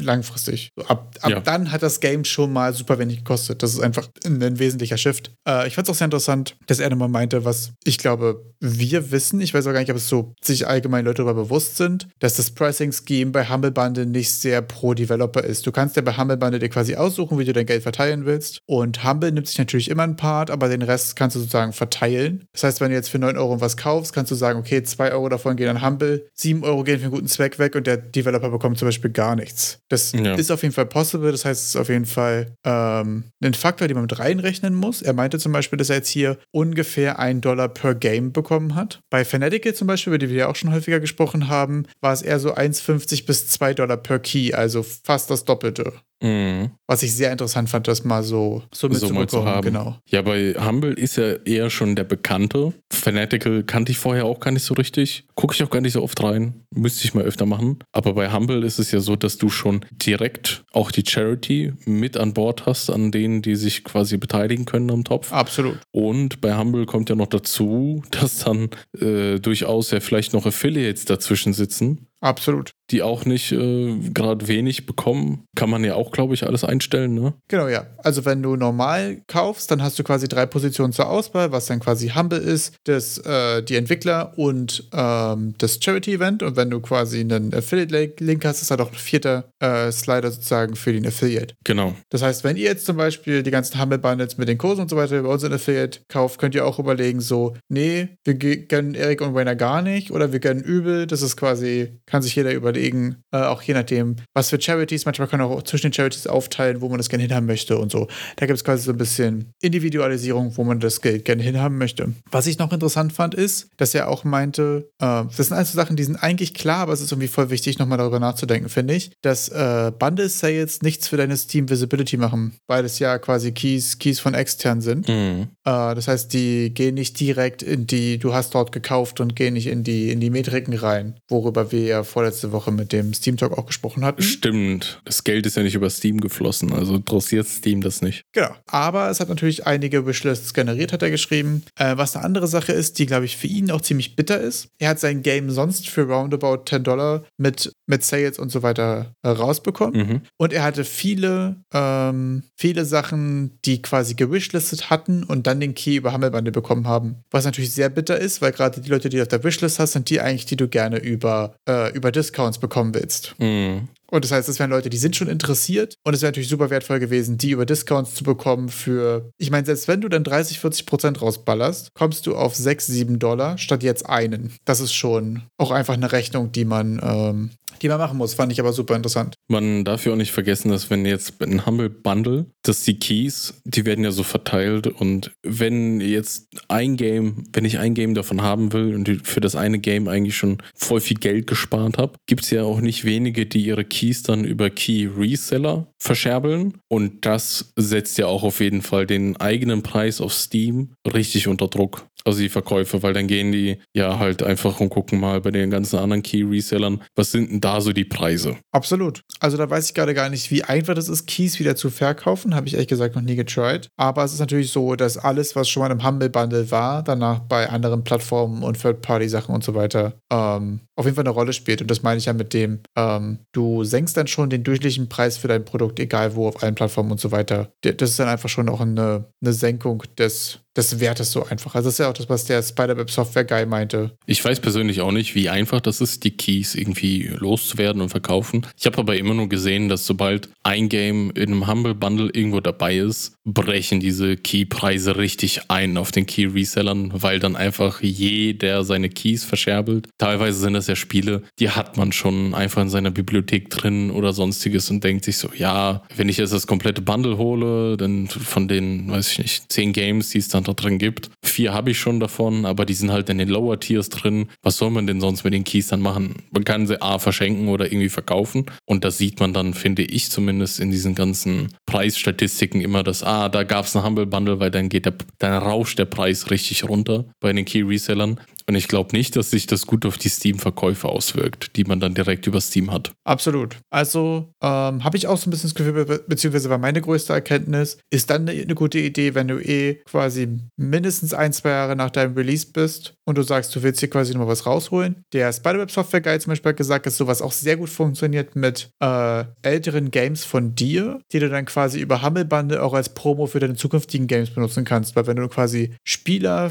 langfristig. So, ab ab Ja. dann hat das Game schon mal super wenig gekostet. Das ist einfach ein, ein wesentlicher Shift. Äh, ich fand es auch sehr interessant, dass er nochmal meinte, was ich glaube, wir wissen, ich weiß auch gar nicht, ob es so sich allgemein Leute darüber bewusst sind, dass das Pricing-Scheme bei Humble Bundle nicht sehr pro Developer ist. Du kannst ja bei Humble Bundle dir quasi aussuchen, wie du dein Geld verteilen willst. Und Humble nimmt sich natürlich immer einen Part, aber den Rest kannst du sozusagen verteilen. Das heißt, wenn du jetzt für 9 Euro was kaufst, kannst du sagen, okay, 2 2 Euro davon gehen an Humble, 7 Euro gehen für einen guten Zweck weg und der Developer bekommt zum Beispiel gar nichts. Das ja. ist auf jeden Fall possible, das heißt, es ist auf jeden Fall ähm, ein Faktor, den man mit reinrechnen muss. Er meinte zum Beispiel, dass er jetzt hier ungefähr 1 Dollar per Game bekommen hat. Bei Fanatical zum Beispiel, über die wir ja auch schon häufiger gesprochen haben, war es eher so 1,50 bis 2 Dollar per Key, also fast das Doppelte. Mhm. Was ich sehr interessant fand, das mal so, so mitzubekommen. So zu haben. Genau. Ja, bei Humble ist ja eher schon der Bekannte. Fanatical kannte ich vorher auch gar nicht so richtig. Gucke ich auch gar nicht so oft rein. Müsste ich mal öfter machen. Aber bei Humble ist es ja so, dass du schon direkt auch die Charity mit an Bord hast, an denen, die sich quasi beteiligen können am Topf. Absolut. Und bei Humble kommt ja noch dazu, dass dann äh, durchaus ja vielleicht noch Affiliates dazwischen sitzen Absolut. Die auch nicht äh, gerade wenig bekommen. Kann man ja auch, glaube ich, alles einstellen, ne? Genau, ja. Also wenn du normal kaufst, dann hast du quasi drei Positionen zur Auswahl, was dann quasi Humble ist, das, äh, die Entwickler und ähm, das Charity-Event. Und wenn du quasi einen Affiliate-Link hast, ist da doch ein vierter äh, Slider sozusagen für den Affiliate. Genau. Das heißt, wenn ihr jetzt zum Beispiel die ganzen Humble-Bundles mit den Kursen und so weiter über unseren Affiliate kauft, könnt ihr auch überlegen, so, nee, wir gönnen Erik und Wayner gar nicht oder wir gönnen übel. Das ist quasi kann sich jeder überlegen, äh, auch je nachdem, was für Charities. Manchmal kann man auch zwischen den Charities aufteilen, wo man das gerne hinhaben möchte und so. Da gibt es quasi so ein bisschen Individualisierung, wo man das Geld gerne hinhaben möchte. Was ich noch interessant fand, ist, dass er auch meinte, äh, das sind also Sachen, die sind eigentlich klar, aber es ist irgendwie voll wichtig, nochmal darüber nachzudenken, finde ich, dass äh, Bundle Sales nichts für deine Steam Visibility machen, weil es ja quasi Keys, Keys von extern sind. Mhm. Äh, das heißt, die gehen nicht direkt in die, du hast dort gekauft und gehen nicht in die, in die Metriken rein, worüber wir ja vorletzte Woche mit dem Steam Talk auch gesprochen hatten. Stimmt. Das Geld ist ja nicht über Steam geflossen, also interessiert Steam das nicht. Genau. Aber es hat natürlich einige Wishlists generiert, hat er geschrieben. Äh, was eine andere Sache ist, die, glaube ich, für ihn auch ziemlich bitter ist. Er hat sein Game sonst für roundabout 10 Dollar mit, mit Sales und so weiter äh, rausbekommen. Mhm. Und er hatte viele, ähm, viele Sachen, die quasi gewishlistet hatten und dann den Key über Hammelbande bekommen haben. Was natürlich sehr bitter ist, weil gerade die Leute, die du auf der Wishlist hast, sind die eigentlich, die du gerne über äh, über Discounts bekommen willst. Mhm. Und das heißt, das wären Leute, die sind schon interessiert. Und es wäre natürlich super wertvoll gewesen, die über Discounts zu bekommen für, ich meine, selbst wenn du dann 30, 40 Prozent rausballerst, kommst du auf 6, 7 Dollar statt jetzt einen. Das ist schon auch einfach eine Rechnung, die man, ähm, die man machen muss. Fand ich aber super interessant. Man darf ja auch nicht vergessen, dass wenn jetzt ein Humble Bundle, dass die Keys, die werden ja so verteilt und wenn jetzt ein Game, wenn ich ein Game davon haben will und für das eine Game eigentlich schon voll viel Geld gespart habe, gibt es ja auch nicht wenige, die ihre Keys dann über Key Reseller verscherbeln. Und das setzt ja auch auf jeden Fall den eigenen Preis auf Steam richtig unter Druck. Also die Verkäufe, weil dann gehen die ja halt einfach und gucken mal bei den ganzen anderen Key-Resellern, was sind denn da so die Preise? Absolut. Also da weiß ich gerade gar nicht, wie einfach das ist, Keys wieder zu verkaufen. Habe ich ehrlich gesagt noch nie getried. Aber es ist natürlich so, dass alles, was schon mal im Humble Bundle war, danach bei anderen Plattformen und Third-Party-Sachen und so weiter, ähm, auf jeden Fall eine Rolle spielt. Und das meine ich ja mit dem, ähm, du senkst dann schon den durchschnittlichen Preis für dein Produkt, egal wo, auf allen Plattformen und so weiter. Das ist dann einfach schon auch eine, eine Senkung des des Wertes so einfach. Also das ist ja auch das, was der Spider-Web Software Guy meinte. Ich weiß persönlich auch nicht, wie einfach das ist, die Keys irgendwie loszuwerden und verkaufen. Ich habe aber immer nur gesehen, dass sobald ein Game in einem Humble Bundle irgendwo dabei ist, brechen diese Key-Preise richtig ein auf den Key-Resellern, weil dann einfach jeder seine Keys verscherbelt. Teilweise sind das ja Spiele, die hat man schon einfach in seiner Bibliothek drin oder sonstiges und denkt sich so, ja, wenn ich jetzt das komplette Bundle hole, dann von den, weiß ich nicht, zehn Games, die es dann da drin gibt. Vier habe ich schon davon, aber die sind halt in den Lower Tiers drin. Was soll man denn sonst mit den Keys dann machen? Man kann sie A verschenken oder irgendwie verkaufen. Und das sieht man dann, finde ich zumindest, in diesen ganzen Preisstatistiken immer, dass, ah, da gab es ein Humble Bundle, weil dann geht der, dann rauscht der Preis richtig runter bei den Key Resellern. Und ich glaube nicht, dass sich das gut auf die Steam-Verkäufe auswirkt, die man dann direkt über Steam hat. Absolut. Also ähm, habe ich auch so ein bisschen das Gefühl, be beziehungsweise war meine größte Erkenntnis, ist dann eine, eine gute Idee, wenn du eh quasi mindestens ein, zwei Jahre nach deinem Release bist und du sagst, du willst hier quasi nochmal was rausholen. Der Spiderweb Software Guide zum Beispiel hat gesagt, dass sowas auch sehr gut funktioniert mit äh, älteren Games von dir, die du dann quasi über Humble Bundle auch als Promo für deine zukünftigen Games benutzen kannst. Weil wenn du quasi Spieler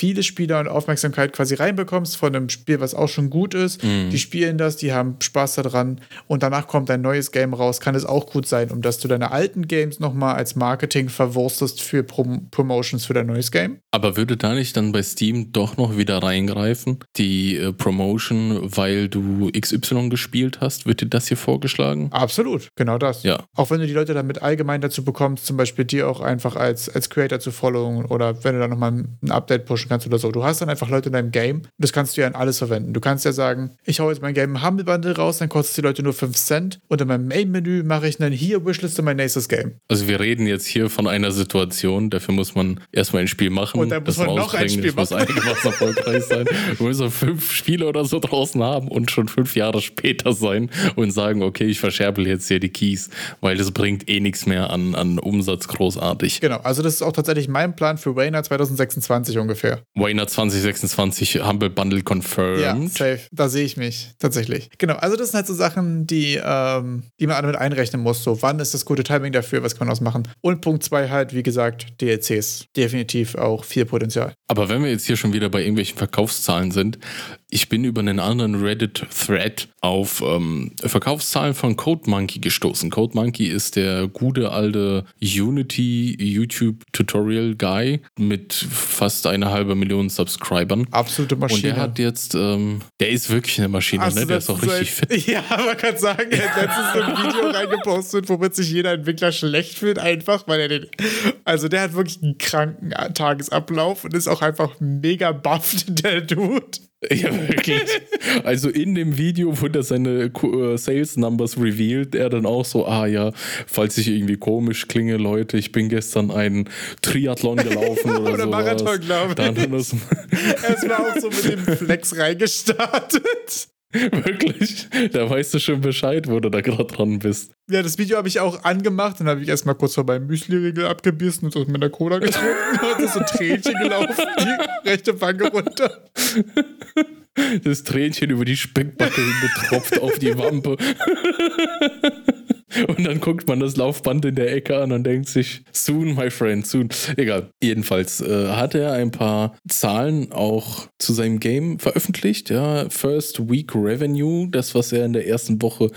viele Spieler und Aufmerksamkeit quasi reinbekommst von einem Spiel, was auch schon gut ist. Mhm. Die spielen das, die haben Spaß daran und danach kommt ein neues Game raus, kann es auch gut sein, um dass du deine alten Games nochmal als Marketing verwurstest für Prom Promotions für dein neues Game. Aber würde da nicht dann bei Steam doch noch wieder reingreifen, die äh, Promotion, weil du XY gespielt hast? Wird dir das hier vorgeschlagen? Absolut, genau das. Ja. Auch wenn du die Leute damit allgemein dazu bekommst, zum Beispiel dir auch einfach als, als Creator zu followen oder wenn du dann nochmal ein Update pushen kannst oder so. Du hast dann einfach Leute in deinem Game. Das kannst du ja in alles verwenden. Du kannst ja sagen, ich hau jetzt mein Game Humble Bundle raus, dann kostet die Leute nur 5 Cent und in meinem Main-Menü mache ich dann hier Wishliste mein nächstes Game. Also wir reden jetzt hier von einer Situation, dafür muss man erstmal ein Spiel machen. Und dann muss das man noch ein Spiel es muss einigermaßen erfolgreich sein. Wir müssen fünf Spiele oder so draußen haben und schon fünf Jahre später sein und sagen, okay, ich verscherbel jetzt hier die Keys, weil das bringt eh nichts mehr an, an Umsatz großartig. Genau, also das ist auch tatsächlich mein Plan für Wayner 2026 ungefähr. Wayner 2026 Humble Bundle confirmed. Ja, safe. Da sehe ich mich tatsächlich. Genau, also das sind halt so Sachen, die, ähm, die man damit einrechnen muss. So, wann ist das gute Timing dafür, was kann man ausmachen? Und Punkt zwei halt, wie gesagt, DLCs. Definitiv auch viel Potenzial. Aber wenn wir jetzt hier schon wieder bei irgendwelchen Verkaufszahlen sind, ich bin über einen anderen Reddit-Thread auf ähm, Verkaufszahlen von CodeMonkey gestoßen. CodeMonkey ist der gute alte Unity YouTube Tutorial Guy mit fast eine halbe Million Subscribern. Absolute Maschine. Und der hat jetzt, ähm, der ist wirklich eine Maschine, Hast ne? Der ist auch richtig seit- fit. Ja, man kann sagen, er hat letztens ein Video reingepostet, womit sich jeder Entwickler schlecht fühlt, einfach, weil er den. Also, der hat wirklich einen kranken Tagesablauf und ist auch einfach mega bufft, der Dude. Ja, wirklich. Also in dem Video, wo er seine äh, Sales Numbers revealed, er dann auch so, ah ja, falls ich irgendwie komisch klinge, Leute, ich bin gestern einen Triathlon gelaufen oder, Oder. Marathon, glaub ich. Dann hat er's- Erstmal auch so mit dem Flex reingestartet. wirklich, da weißt du schon Bescheid, wo du da gerade dran bist. Ja, das Video habe ich auch angemacht. Dann habe ich erstmal kurz vor meinem Müsli-Riegel abgebissen und aus meiner Cola getrunken. und so ein Tränchen gelaufen, die rechte Wange runter. Das Tränchen über die Speckbacke betropft auf die Wampe. Und dann guckt man das Laufband in der Ecke an und denkt sich, soon, my friend, soon. Egal. Jedenfalls äh, hat er ein paar Zahlen auch zu seinem Game veröffentlicht. Ja, First Week Revenue, das, was er in der ersten Woche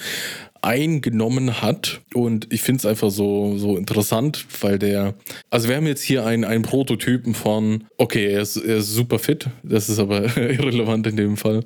eingenommen hat. Und ich finde es einfach so, so interessant, weil der, also wir haben jetzt hier einen, einen Prototypen von, okay, er ist, er ist super fit, das ist aber irrelevant in dem Fall.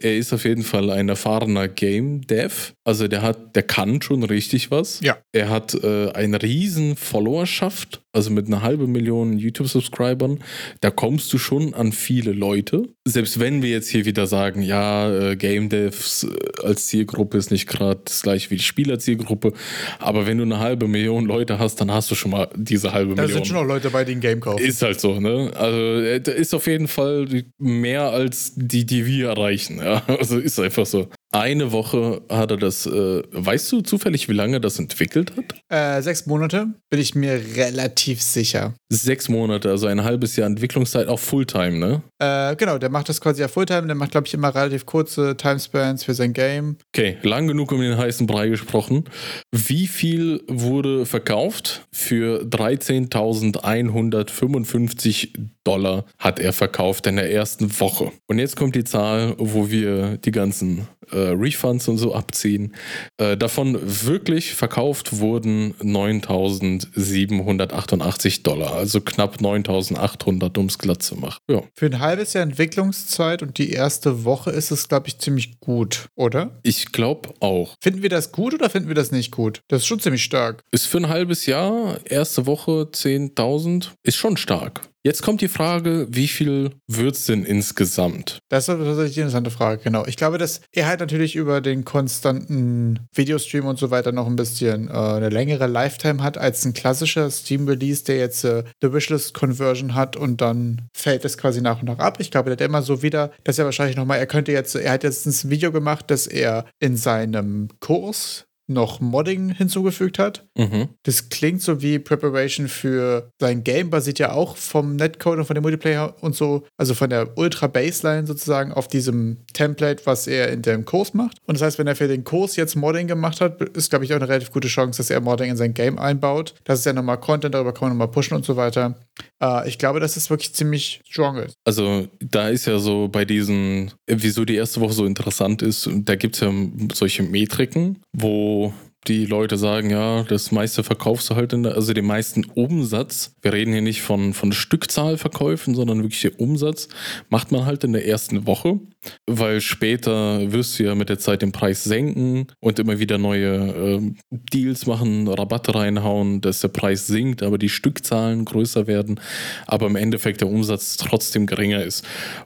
Er ist auf jeden Fall ein erfahrener Game Dev. Also der hat, der kann schon richtig was. Ja. Er hat äh, eine riesen Followerschaft, also mit einer halben Million YouTube-Subscribern. Da kommst du schon an viele Leute. Selbst wenn wir jetzt hier wieder sagen, ja, äh, Game Devs äh, als Zielgruppe ist nicht gerade das gleiche wie die Spielerzielgruppe, aber wenn du eine halbe Million Leute hast, dann hast du schon mal diese halbe Da Million. sind schon auch Leute bei, die ein Game kaufen. Ist halt so, ne? Also, äh, da ist auf jeden Fall mehr als die, die wir erreichen. Ja? Also ist einfach so. Eine Woche hat er das, äh, weißt du zufällig, wie lange das entwickelt hat? Äh, sechs Monate bin ich mir relativ sicher. Sechs Monate, also ein halbes Jahr Entwicklungszeit, auch Fulltime, ne? Äh, genau, der macht das quasi ja Fulltime. Der macht, glaube ich, immer relativ kurze Timespans für sein Game. Okay, lang genug um den heißen Brei gesprochen. Wie viel wurde verkauft? Für 13.155 Dollar hat er verkauft in der ersten Woche. Und jetzt kommt die Zahl, wo wir die ganzen äh, Refunds und so abziehen. Äh, davon wirklich verkauft wurden 9.788 Dollar, also knapp 9.800, um es glatt zu machen. Ja, Für ein halbes Jahr Entwicklungszeit und die erste Woche ist es, glaube ich, ziemlich gut, oder? ich glaube auch. Finden wir das gut oder finden wir das nicht gut? Das ist schon ziemlich stark. Ist für ein halbes Jahr, erste Woche 10.000, ist schon stark. Jetzt kommt die Frage, wie viel wird es denn insgesamt? Das ist tatsächlich die interessante Frage, genau. Ich glaube, dass er halt natürlich über den konstanten Videostream und so weiter noch ein bisschen äh, eine längere Lifetime hat als ein klassischer Steam-Release, der jetzt äh, eine Wishlist-Conversion hat und dann fällt es quasi nach und nach ab. Ich glaube, der hat immer so wieder, dass er wahrscheinlich nochmal, er könnte jetzt, er hat jetzt ein Video gemacht, dass er in seinem Kurs noch Modding hinzugefügt hat. Mhm. Das klingt so wie Preparation für sein Game, basiert ja auch vom Netcode und von dem Multiplayer und so, also von der Ultra-Baseline sozusagen auf diesem Template, was er in dem Kurs macht. Und das heißt, wenn er für den Kurs jetzt Modding gemacht hat, ist, glaube ich, auch eine relativ gute Chance, dass er Modding in sein Game einbaut. Das ist ja nochmal Content, darüber kann man nochmal pushen und so weiter. Äh, ich glaube, dass es wirklich ziemlich strong ist. Also da ist ja so bei diesen, wieso die erste Woche so interessant ist, da gibt es ja solche Metriken, wo die Leute sagen, ja, das meiste verkaufst du halt in der, also den meisten Umsatz, wir reden hier nicht von, von Stückzahlverkäufen, sondern wirklich der Umsatz, macht man halt in der ersten Woche, weil später wirst du ja mit der Zeit den Preis senken und immer wieder neue äh, Deals machen, Rabatte reinhauen, dass der Preis sinkt, aber die Stückzahlen größer werden, aber im Endeffekt der Umsatz trotzdem geringer ist.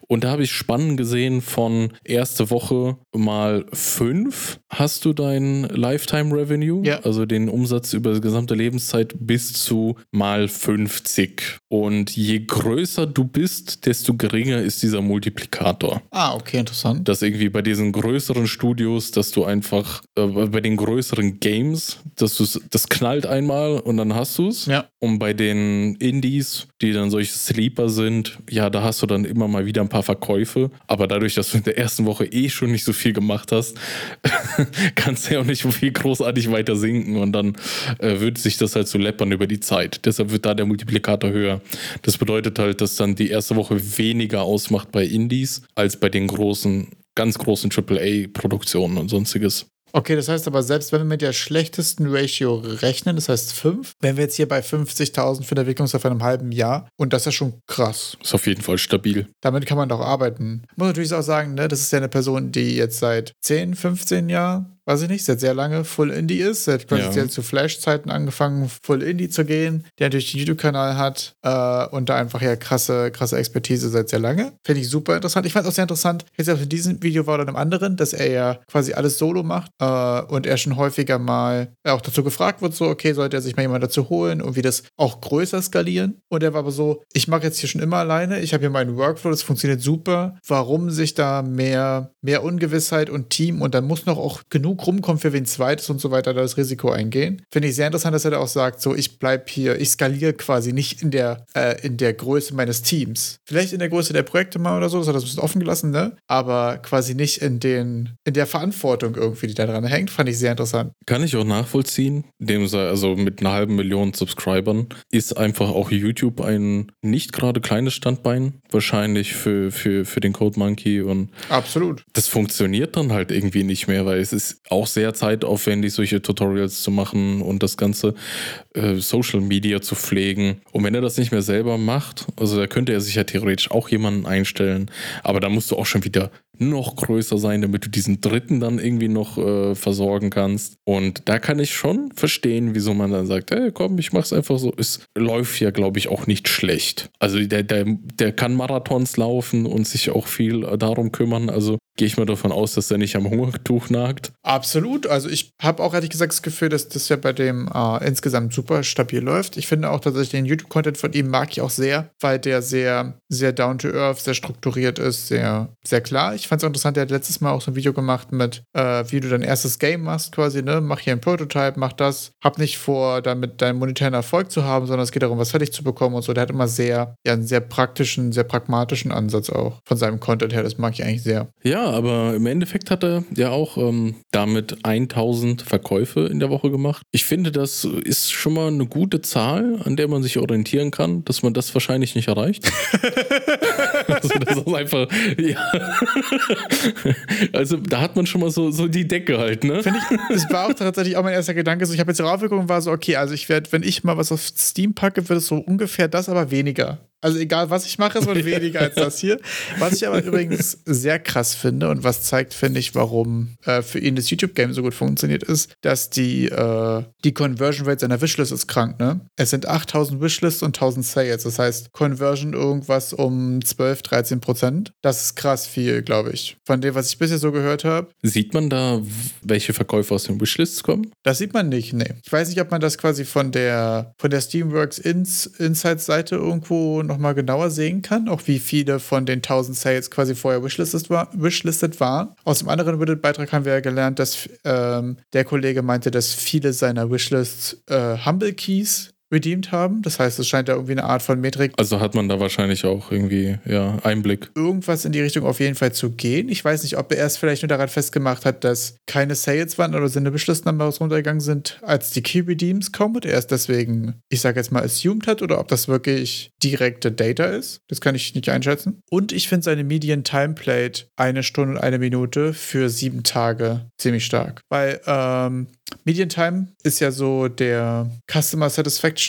Und da habe ich spannend gesehen von erste Woche mal fünf hast du dein Lifetime Revenue, Ja. also den Umsatz über die gesamte Lebenszeit bis zu mal 50. Und je größer du bist, desto geringer ist dieser Multiplikator. Ah, okay, interessant. Dass irgendwie bei diesen größeren Studios, dass du einfach äh, bei den größeren Games, dass du das knallt einmal und dann hast du es. Ja. Und bei den Indies, die dann solche Sleeper sind, ja, da hast du dann immer mal wieder ein paar Verkäufe. Aber dadurch, dass du in der ersten Woche eh schon nicht so viel gemacht hast, kannst du ja auch nicht so viel großartig weiter sinken. Und dann äh, wird sich das halt so läppern über die Zeit. Deshalb wird da der Multiplikator höher. Das bedeutet halt, dass dann die erste Woche weniger ausmacht bei Indies als bei den großen, ganz großen AAA-Produktionen und sonstiges. Okay, das heißt aber, selbst wenn wir mit der schlechtesten Ratio rechnen, das heißt 5, wären wir jetzt hier bei 50.000 für eine Entwicklungszeit von einem halben Jahr. Und das ist schon krass. Ist auf jeden Fall stabil. Damit kann man doch arbeiten. Muss natürlich auch sagen, ne, das ist ja eine Person, die jetzt seit 10, 15 Jahren, weiß ich nicht, seit sehr lange Full Indie ist. Sie hat quasi Ja. zu Flash-Zeiten angefangen, Full Indie zu gehen, der natürlich den YouTube-Kanal hat äh, und da einfach ja krasse, krasse Expertise seit sehr lange. Finde ich super interessant. Ich fand es auch sehr interessant, jetzt auch in diesem Video war oder in einem anderen, dass er ja quasi alles solo macht äh, und er schon häufiger mal auch dazu gefragt wird, so, okay, sollte er sich mal jemand dazu holen und wie das auch größer skalieren. Und er war aber so, ich mache jetzt hier schon immer alleine, ich habe hier meinen Workflow, das funktioniert super. Warum sich da mehr, mehr Ungewissheit und Team und dann muss noch auch genug rumkommen für wen zweites und so weiter, da das Risiko eingehen. Finde ich sehr interessant, dass er da auch sagt, so, ich bleib hier, ich skaliere quasi nicht in der, äh, in der Größe meines Teams. Vielleicht in der Größe der Projekte mal oder so, das hat er das ein bisschen offen gelassen, ne? Aber quasi nicht in den, in der Verantwortung irgendwie, die da dran hängt, fand ich sehr interessant. Kann ich auch nachvollziehen. Dem sei, also mit einer halben Million Subscribern ist einfach auch YouTube ein nicht gerade kleines Standbein. Wahrscheinlich für, für, für den Code Monkey und Absolut. das funktioniert dann halt irgendwie nicht mehr, weil es ist auch sehr zeitaufwendig, solche Tutorials zu machen und das ganze äh, Social Media zu pflegen. Und wenn er das nicht mehr selber macht, also da könnte er sich ja theoretisch auch jemanden einstellen, aber da musst du auch schon wieder noch größer sein, damit du diesen dritten dann irgendwie noch äh, versorgen kannst. Und da kann ich schon verstehen, wieso man dann sagt, hey, komm, ich mach's einfach so. Es läuft ja, glaube ich, auch nicht schlecht. Also der, der, der kann Marathons laufen und sich auch viel äh, darum kümmern. Also gehe ich mal davon aus, dass er nicht am Hungertuch nagt. Absolut. Also ich habe auch ehrlich gesagt das Gefühl, dass das ja bei dem äh, insgesamt super stabil läuft. Ich finde auch tatsächlich den YouTube-Content von ihm mag ich auch sehr, weil der sehr, sehr down to earth, sehr strukturiert ist, sehr, sehr klar. Ich fand es interessant, der hat letztes Mal auch so ein Video gemacht mit, äh, wie du dein erstes Game machst, quasi, ne? Mach hier ein Prototype, mach das. Hab nicht vor, damit deinen monetären Erfolg zu haben, sondern es geht darum, was fertig zu bekommen und so. Der hat immer sehr, ja, einen sehr praktischen, sehr pragmatischen Ansatz auch von seinem Content her. Das mag ich eigentlich sehr. Ja, aber im Endeffekt hat er ja auch ähm, damit 1000 Verkäufe in der Woche gemacht. Ich finde, das ist schon mal eine gute Zahl, an der man sich orientieren kann, dass man das wahrscheinlich nicht erreicht. also das ist einfach, ja. also da hat man schon mal so, so die Decke halt, ne? Finde ich, das war auch tatsächlich auch mein erster Gedanke. So, ich habe jetzt raufgeguckt und war so, okay, also ich werde, wenn ich mal was auf Steam packe, wird es so ungefähr das, aber weniger. Also egal, was ich mache, es wird weniger als das hier. Was ich aber übrigens sehr krass finde und was zeigt, finde ich, warum äh, für ihn das YouTube-Game so gut funktioniert, ist, dass die, äh, die Conversion Rate seiner Wishlist ist krank, ne? Es sind 8000 Wishlists und 1000 Sales. Das heißt, Conversion irgendwas um 12, 13 Prozent. Das ist krass viel, glaube ich. Von dem, was ich bisher so gehört habe. Sieht man da, welche Verkäufe aus den Wishlists kommen? Das sieht man nicht, nee. Ich weiß nicht, ob man das quasi von der, von der Steamworks Ins, Insights-Seite irgendwo noch nochmal genauer sehen kann, auch wie viele von den 1000 Sales quasi vorher wishlisted, war, wishlisted waren. Aus dem anderen Reddit-Beitrag haben wir ja gelernt, dass ähm, der Kollege meinte, dass viele seiner Wishlists äh, Humble Keys redeemed haben. Das heißt, es scheint da irgendwie eine Art von Metrik. Also hat man da wahrscheinlich auch irgendwie ja, Einblick. Irgendwas in die Richtung auf jeden Fall zu gehen. Ich weiß nicht, ob er erst vielleicht nur daran festgemacht hat, dass keine Sales waren oder seine Beschlussnummers runtergegangen sind, als die Key Redeems kommen und er es deswegen, ich sage jetzt mal, assumed hat oder ob das wirklich direkte Data ist. Das kann ich nicht einschätzen. Und ich finde seine Median Timeplate eine Stunde und eine Minute für sieben Tage ziemlich stark. Weil ähm, Median Time ist ja so der Customer Satisfaction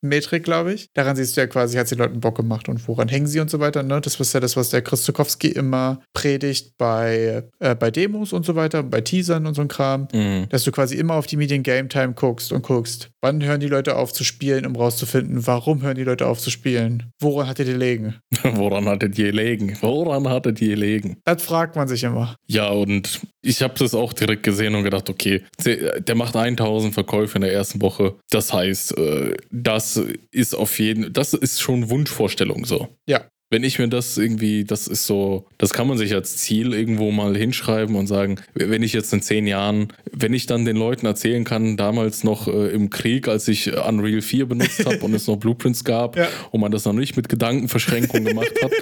Metrik, glaube ich. Daran siehst du ja quasi, hat es den Leuten Bock gemacht und woran hängen sie und so weiter. Ne? Das ist ja das, was der Christokowski immer predigt bei, äh, bei Demos und so weiter, bei Teasern und so ein Kram. Mhm. Dass du quasi immer auf die Median Game Time guckst und guckst, wann hören die Leute auf zu spielen, um rauszufinden, warum hören die Leute auf zu spielen? Woran hattet ihr gelegen? woran hattet ihr gelegen? Woran hattet ihr gelegen? Das fragt man sich immer. Ja, und ich habe das auch direkt gesehen und gedacht, okay, der macht 1000 Verkäufe in der ersten Woche. Das heißt, äh, das ist auf jeden, das ist schon Wunschvorstellung so. Ja wenn ich mir das irgendwie, das ist so, das kann man sich als Ziel irgendwo mal hinschreiben und sagen, wenn ich jetzt in zehn Jahren, wenn ich dann den Leuten erzählen kann, damals noch äh, im Krieg, als ich Unreal 4 benutzt habe und es noch Blueprints gab ja. und man das noch nicht mit Gedankenverschränkung gemacht hat,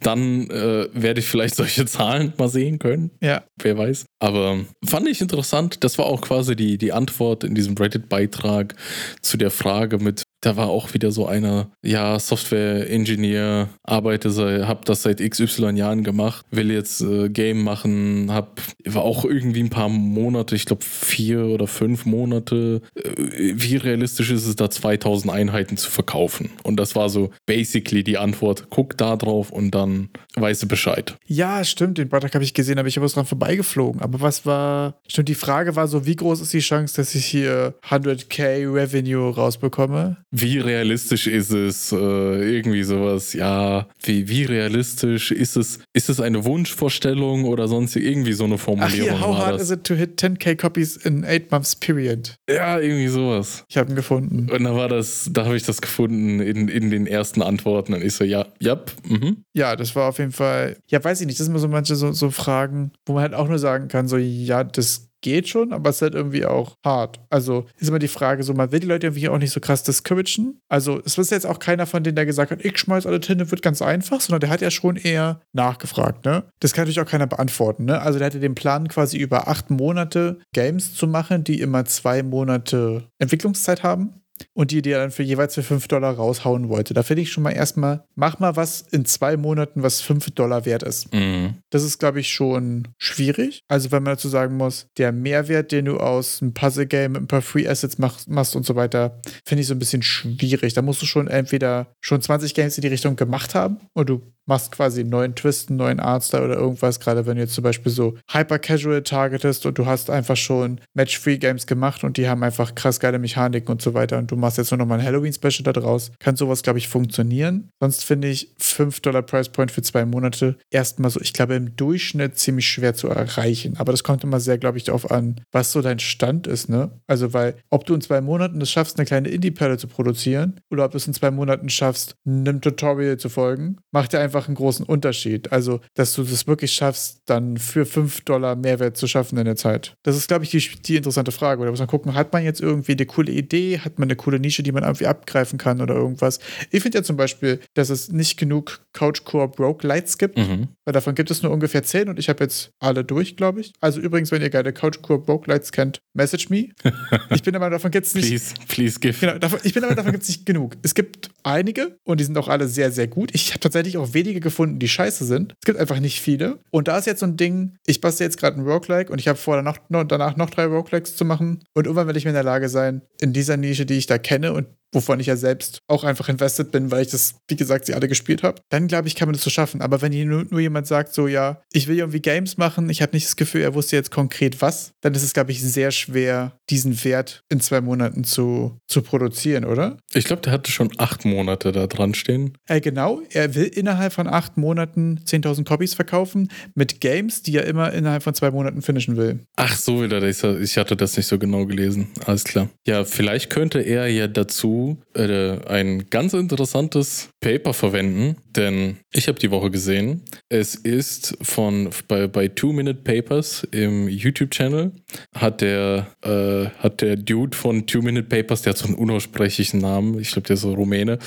dann äh, werde ich vielleicht solche Zahlen mal sehen können. Ja. Wer weiß. Aber fand ich interessant. Das war auch quasi die, die Antwort in diesem Reddit-Beitrag zu der Frage mit, da war auch wieder so einer, ja, Software-Engineer, arbeite, hab das seit XY Jahren gemacht, will jetzt äh, Game machen, hab, war auch irgendwie ein paar Monate, ich glaube vier oder fünf Monate. Äh, wie realistisch ist es da 2000 Einheiten zu verkaufen? Und das war so basically die Antwort. Guck da drauf und dann weißt du Bescheid. Ja, stimmt, den Beitrag habe ich gesehen, aber ich habe dran vorbeigeflogen. Aber was war, stimmt, die Frage war so, wie groß ist die Chance, dass ich hier 100k Revenue rausbekomme? Wie realistisch ist es? Äh, irgendwie sowas, ja, wie, wie realistisch ist es? Ist es eine Wunschvorstellung oder sonst irgendwie so eine Formulierung? Ach hier, how hard das? is it to hit 10k copies in 8 months period? Ja, irgendwie sowas. Ich habe ihn gefunden. Und da war das, da habe ich das gefunden in, in den ersten Antworten und ich so, ja, ja, mhm. Ja, das war auf jeden Fall, ja, weiß ich nicht, das sind immer so manche so, so Fragen, wo man halt auch nur sagen kann, so, ja, das geht schon, aber es ist halt irgendwie auch hart. Also ist immer die Frage, so man will die Leute irgendwie auch nicht so krass discouragen. Also es ist jetzt auch keiner von denen, der gesagt hat, ich schmeiß alle Tinte, wird ganz einfach, sondern der hat ja schon eher nachgefragt, ne? Das kann natürlich auch keiner beantworten, ne? Also der hatte den Plan quasi über acht Monate Games zu machen, die immer zwei Monate Entwicklungszeit haben und die dir dann für jeweils für 5 Dollar raushauen wollte. Da finde ich schon mal erstmal, mach mal was in zwei Monaten, was 5 Dollar wert ist. Mhm. Das ist, glaube ich, schon schwierig. Also, wenn man dazu sagen muss, der Mehrwert, den du aus einem Puzzle-Game mit ein paar Free Assets machst, machst und so weiter, finde ich so ein bisschen schwierig. Da musst du schon entweder schon 20 Games in die Richtung gemacht haben und du machst quasi einen neuen Twist, einen neuen Artstyle oder irgendwas, gerade wenn du jetzt zum Beispiel so hyper-casual targetest und du hast einfach schon Match-Free-Games gemacht und die haben einfach krass geile Mechaniken und so weiter und du machst jetzt nur noch mal ein Halloween-Special da draus, kann sowas, glaube ich, funktionieren. Sonst finde ich 5 Dollar Price Point für zwei Monate erstmal so, ich glaube, im Durchschnitt ziemlich schwer zu erreichen. Aber das kommt immer sehr, glaube ich, darauf an, was so dein Stand ist, ne? Also, weil, ob du in zwei Monaten es schaffst, eine kleine Indie-Perle zu produzieren oder ob du es in zwei Monaten schaffst, einem Tutorial zu folgen, macht ja einfach einfach einen großen Unterschied. Also, dass du das wirklich schaffst, dann für 5 Dollar Mehrwert zu schaffen in der Zeit. Das ist, glaube ich, die, die interessante Frage. Da muss man gucken, hat man jetzt irgendwie eine coole Idee, hat man eine coole Nische, die man irgendwie abgreifen kann oder irgendwas. Ich finde ja zum Beispiel, dass es nicht genug Couchcore Broke Lights gibt, mhm. weil davon gibt es nur ungefähr 10 und ich habe jetzt alle durch, glaube ich. Also übrigens, wenn ihr geile Couchcore Broke Lights kennt, message me. Ich bin aber davon gibt es nicht. Please, please give. Genau, davon, ich bin aber davon gibt es nicht genug. Es gibt einige und die sind auch alle sehr, sehr gut. Ich habe tatsächlich auch wenige gefunden, die scheiße sind. Es gibt einfach nicht viele. Und da ist jetzt so ein Ding, ich bastel jetzt gerade ein Roguelike und ich habe vor, danach, danach noch drei Roguelikes zu machen. Und irgendwann werde ich mir in der Lage sein, in dieser Nische, die ich da kenne und wovon ich ja selbst auch einfach invested bin, weil ich das, wie gesagt, sie alle gespielt habe, dann glaube ich, kann man das so schaffen. Aber wenn hier nur, nur jemand sagt, so ja, ich will irgendwie Games machen, ich habe nicht das Gefühl, er wusste jetzt konkret was, dann ist es, glaube ich, sehr schwer, diesen Wert in zwei Monaten zu, zu produzieren, oder? Ich glaube, der hatte schon acht Monate da dran stehen. Äh, genau, er will innerhalb von acht Monaten 10.000 Copies verkaufen mit Games, die er immer innerhalb von zwei Monaten finishen will. Ach so, wieder, ich hatte das nicht so genau gelesen. Alles klar. Ja, vielleicht könnte er ja dazu äh, ein ganz interessantes Paper verwenden, denn ich habe die Woche gesehen, es ist von bei, bei Two Minute Papers im YouTube-Channel hat der äh, hat der Dude von Two Minute Papers, der hat so einen unaussprechlichen Namen, ich glaube der ist so Rumäne,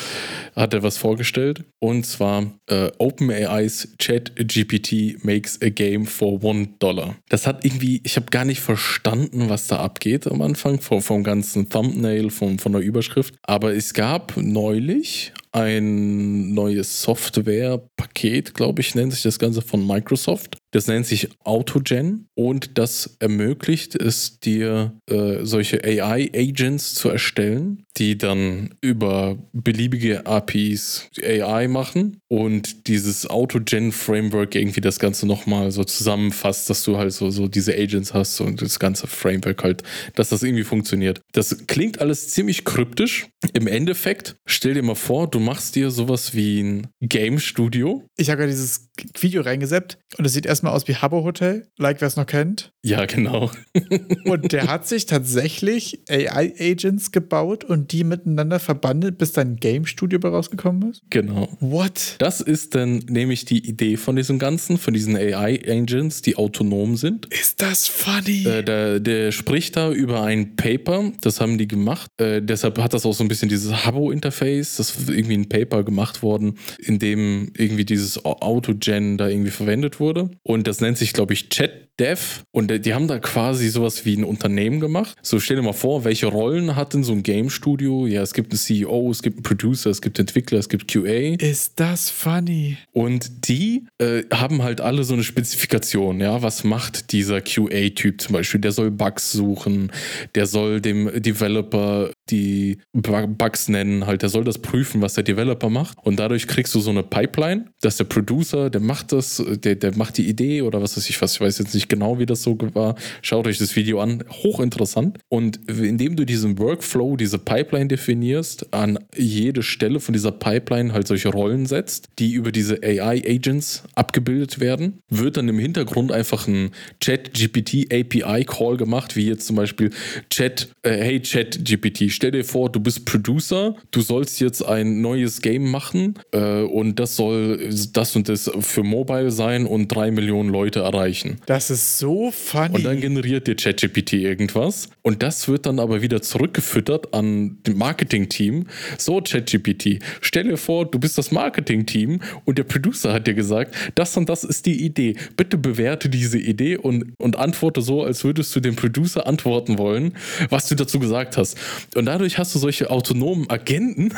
hat er was vorgestellt und zwar äh, OpenAI's Chat GPT makes a game for one dollar. Das hat irgendwie, ich habe gar nicht verstanden, was da abgeht am Anfang vom, vom ganzen Thumbnail, vom, von der Überschrift, aber es gab neulich ein neues Softwarepaket, glaube ich, nennt sich das Ganze von Microsoft. Das nennt sich AutoGen und das ermöglicht es dir, äh, solche AI-Agents zu erstellen, die dann über beliebige APIs AI machen und dieses AutoGen-Framework irgendwie das Ganze nochmal so zusammenfasst, dass du halt so, so diese Agents hast und das ganze Framework halt, dass das irgendwie funktioniert. Das klingt alles ziemlich kryptisch. Im Endeffekt, stell dir mal vor, du machst dir sowas wie ein Game-Studio. Ich habe ja dieses Video reingeseppt und es sieht erstmal aus wie Habbo Hotel, like wer es noch kennt. Ja, genau. und der hat sich tatsächlich AI-Agents gebaut und die miteinander verbandelt, bis dein Game-Studio rausgekommen ist? Genau. What? Das ist dann nämlich die Idee von diesem Ganzen, von diesen AI-Agents, die autonom sind. Ist das funny? Äh, der, der, spricht da über ein Paper, das haben die gemacht. Äh, deshalb hat das auch so ein bisschen dieses Habbo-Interface. Das ist irgendwie ein Paper gemacht worden, in dem irgendwie dieses Autogen da irgendwie verwendet wurde. Und das nennt sich, glaube ich, Chat Dev und die haben da quasi sowas wie ein Unternehmen gemacht. So stell dir mal vor, welche Rollen hat denn so ein Game Studio? Ja, es gibt einen CEO, es gibt einen Producer, es gibt Entwickler, es gibt QA. Ist das funny? Und die äh, haben halt alle so eine Spezifikation, ja, was macht dieser QA-Typ zum Beispiel? Der soll Bugs suchen, der soll dem Developer die Bugs nennen, halt, der soll das prüfen, was der Developer macht. Und dadurch kriegst du so eine Pipeline, dass der Producer, der macht das, der, der macht die Idee oder was weiß ich was, ich weiß jetzt nicht genau, wie das so war. Schaut euch das Video an, hochinteressant. Und indem du diesen Workflow, diese Pipeline definierst, an jede Stelle von dieser Pipeline halt solche Rollen setzt, die über diese AI-Agents abgebildet werden, wird dann im Hintergrund einfach ein Chat-GPT-API-Call gemacht, wie jetzt zum Beispiel Chat, äh, hey Chat-GPT, stell dir vor, du bist Producer, du sollst jetzt ein neues Game machen äh, und das soll das und das für Mobile sein und drei Millionen Leute erreichen. Das ist so funny. Und dann generiert dir ChatGPT irgendwas und das wird dann aber wieder zurückgefüttert an dem Marketing-Team. So, ChatGPT, stell dir vor, du bist das Marketing-Team und der Producer hat dir gesagt, das und das ist die Idee. Bitte bewerte diese Idee und, und antworte so, als würdest du dem Producer antworten wollen, was du dazu gesagt hast. Und dadurch hast du solche autonomen Agenten,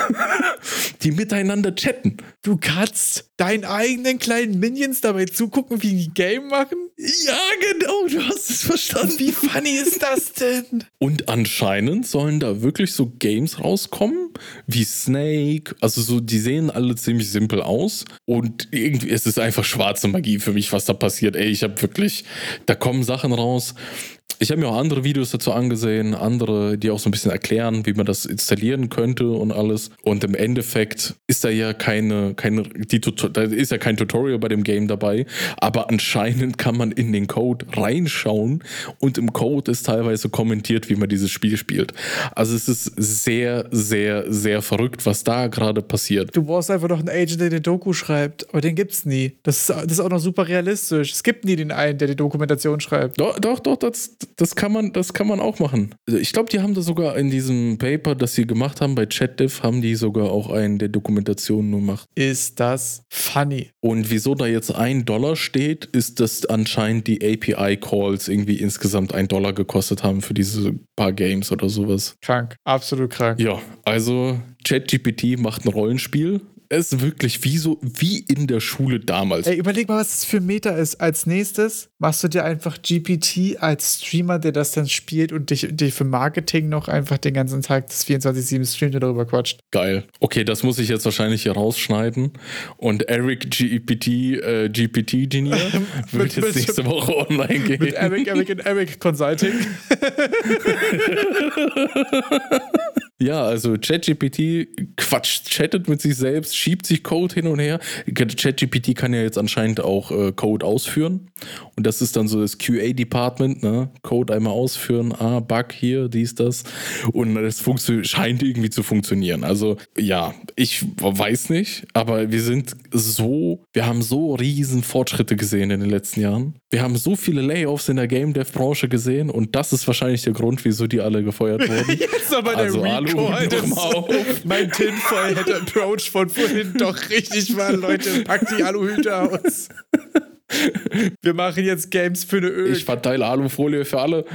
die miteinander chatten. Du kannst deinen eigenen kleinen Minions dabei zugucken, wie die Game machen? Ja, genau, du hast es verstanden. Wie funny ist das denn? Und anscheinend sollen da wirklich so Games rauskommen, wie Snake. Also so, die sehen alle ziemlich simpel aus. Und irgendwie es ist einfach schwarze Magie für mich, was da passiert. Ey, ich habe wirklich, da kommen Sachen raus. Ich habe mir auch andere Videos dazu angesehen, andere, die auch so ein bisschen erklären, wie man das installieren könnte und alles. Und im Endeffekt ist da ja keine, keine, die, da ist ja kein Tutorial bei dem Game dabei, aber anscheinend kann man in den Code reinschauen und im Code ist teilweise kommentiert, wie man dieses Spiel spielt. Also es ist sehr, sehr, sehr verrückt, was da gerade passiert. Du brauchst einfach noch einen Agent, der die Doku schreibt, aber den gibt's nie. Das ist, das ist auch noch super realistisch. Es gibt nie den einen, der die Dokumentation schreibt. Doch, doch, doch, das, das kann man, das kann man auch machen. Ich glaube, die haben da sogar in diesem Paper, das sie gemacht haben bei ChatDev, haben die sogar auch einen, der Dokumentation gemacht. Ist das funny? Und wieso da jetzt ein Dollar steht, ist, dass anscheinend die API-Calls irgendwie insgesamt ein Dollar gekostet haben für diese paar Games oder sowas. Krank, absolut krank. Ja, also ChatGPT macht ein Rollenspiel es ist wirklich wie so, wie in der Schule damals. Ey, überleg mal, was das für ein Meta ist. Als nächstes machst du dir einfach GPT als Streamer, der das dann spielt und dich, dich für Marketing noch einfach den ganzen Tag das 24-7 streamt und darüber quatscht. Geil. Okay, das muss ich jetzt wahrscheinlich hier rausschneiden. Und Eric GPT, äh, GPT Genier wird jetzt nächste Woche online gehen. Mit Eric, Eric und Eric Consulting. Ja, also ChatGPT quatscht, chattet mit sich selbst, schiebt sich Code hin und her. ChatGPT kann ja jetzt anscheinend auch äh, Code ausführen. Und das ist dann so das QA-Department, ne? Code einmal ausführen, ah, Bug hier, dies, das. Und das scheint irgendwie zu funktionieren. Also ja, ich weiß nicht, aber wir sind so, wir haben so riesen Fortschritte gesehen in den letzten Jahren. Wir haben so viele Layoffs in der Game Dev Branche gesehen und das ist wahrscheinlich der Grund, wieso die alle gefeuert wurden. Jetzt aber der also, Recall, das, mein Tinfoil Head Approach von vorhin doch richtig war, Leute, packt die Aluhüte aus. Wir machen jetzt Games für eine Öl. Ich verteile Alufolie für alle.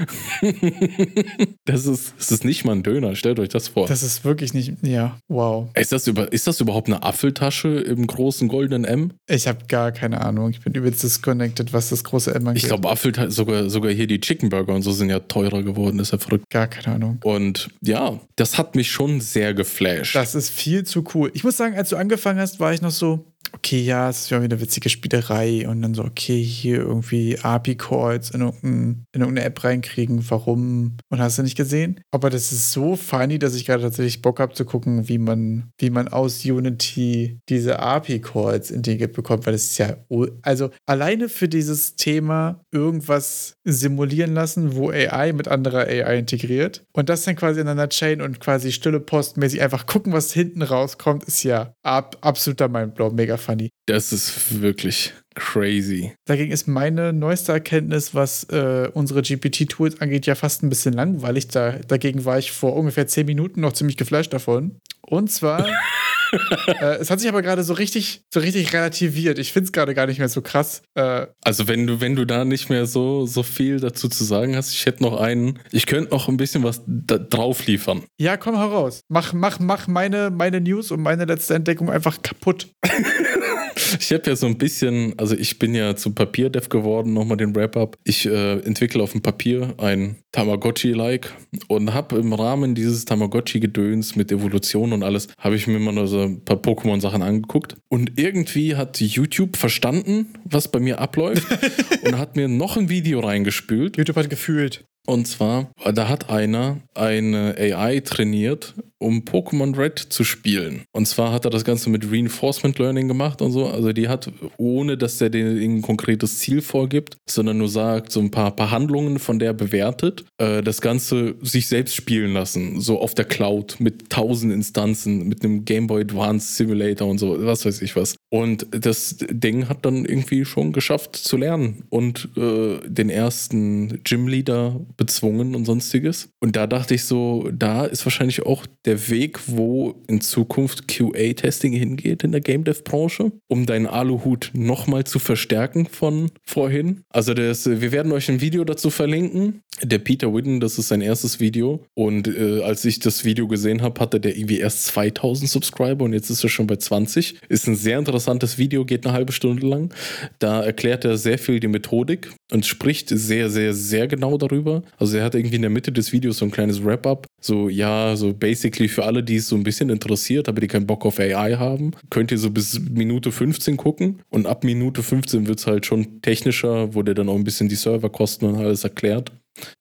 das, ist, das ist nicht mal ein Döner, stellt euch das vor. Das ist wirklich nicht. Ja, wow. Ist das, über, ist das überhaupt eine Apfeltasche im großen goldenen M? Ich habe gar keine Ahnung. Ich bin übelst disconnected, was das große M angeht. Ich glaube, Apfeltasche, sogar, sogar hier die Chicken Burger und so sind ja teurer geworden. Das ist ja verrückt. Gar keine Ahnung. Und ja, das hat mich schon sehr geflasht. Das ist viel zu cool. Ich muss sagen, als du angefangen hast, war ich noch so, okay, ja, es ist ja eine witzige Spielerei und dann so, okay, hier irgendwie API-Calls in, in irgendeine App reinkriegen, warum und hast du nicht gesehen? Aber das ist so funny, dass ich gerade tatsächlich Bock habe zu gucken, wie man, wie man aus Unity diese API-Calls integriert bekommt, weil es ist ja, also alleine für dieses Thema irgendwas simulieren lassen, wo AI mit anderer AI integriert und das dann quasi in einer Chain und quasi stille postmäßig einfach gucken, was hinten rauskommt, ist ja ab, absoluter Mindblow, mega funny. Das ist wirklich crazy. Dagegen ist meine neueste Erkenntnis, was äh, unsere GPT-Tools angeht, ja fast ein bisschen langweilig. Da, dagegen war ich vor ungefähr zehn Minuten noch ziemlich geflasht davon. Und zwar. äh, es hat sich aber gerade so richtig, so richtig relativiert. Ich finde es gerade gar nicht mehr so krass. Äh, also wenn du, wenn du da nicht mehr so, so viel dazu zu sagen hast, ich hätte noch einen, ich könnte noch ein bisschen was drauf liefern. Ja, komm heraus. Mach, mach, mach meine, meine News und meine letzte Entdeckung einfach kaputt. ich habe ja so ein bisschen, also ich bin ja zu Papierdev geworden, nochmal den Wrap-Up. Ich äh, entwickle auf dem Papier ein Tamagotchi-like und habe im Rahmen dieses Tamagotchi-Gedöns mit Evolution und alles, habe ich mir mal nur so ein paar Pokémon-Sachen angeguckt. Und irgendwie hat YouTube verstanden, was bei mir abläuft und hat mir noch ein Video reingespült. YouTube hat gefühlt. Und zwar, da hat einer eine AI trainiert, um Pokémon Red zu spielen. Und zwar hat er das Ganze mit Reinforcement Learning gemacht und so. Also die hat, ohne dass er denen ein konkretes Ziel vorgibt, sondern nur sagt, so ein paar, paar Handlungen von der bewertet, äh, das Ganze sich selbst spielen lassen. So auf der Cloud mit tausend Instanzen, mit einem Game Boy Advance Simulator und so, was weiß ich was. Und das Ding hat dann irgendwie schon geschafft zu lernen und äh, den ersten Gym-Leader bezwungen und sonstiges. Und da dachte ich so, da ist wahrscheinlich auch der Weg, wo in Zukunft QA-Testing hingeht in der Game Dev-Branche, um deinen Aluhut nochmal zu verstärken von vorhin. Also das, wir werden euch ein Video dazu verlinken. Der Peter Whidden, das ist sein erstes Video. Und äh, als ich das Video gesehen habe, hatte der irgendwie erst 2000 Subscriber und jetzt ist er schon bei 20. Ist ein sehr interessantes Video, geht eine halbe Stunde lang. Da erklärt er sehr viel die Methodik und spricht sehr, sehr, sehr genau darüber. Also er hat irgendwie in der Mitte des Videos so ein kleines Wrap-up. So, ja, so basically für alle, die es so ein bisschen interessiert, aber die keinen Bock auf AI haben, könnt ihr so bis Minute 15 gucken. Und ab Minute 15 wird es halt schon technischer, wo der dann auch ein bisschen die Serverkosten und alles erklärt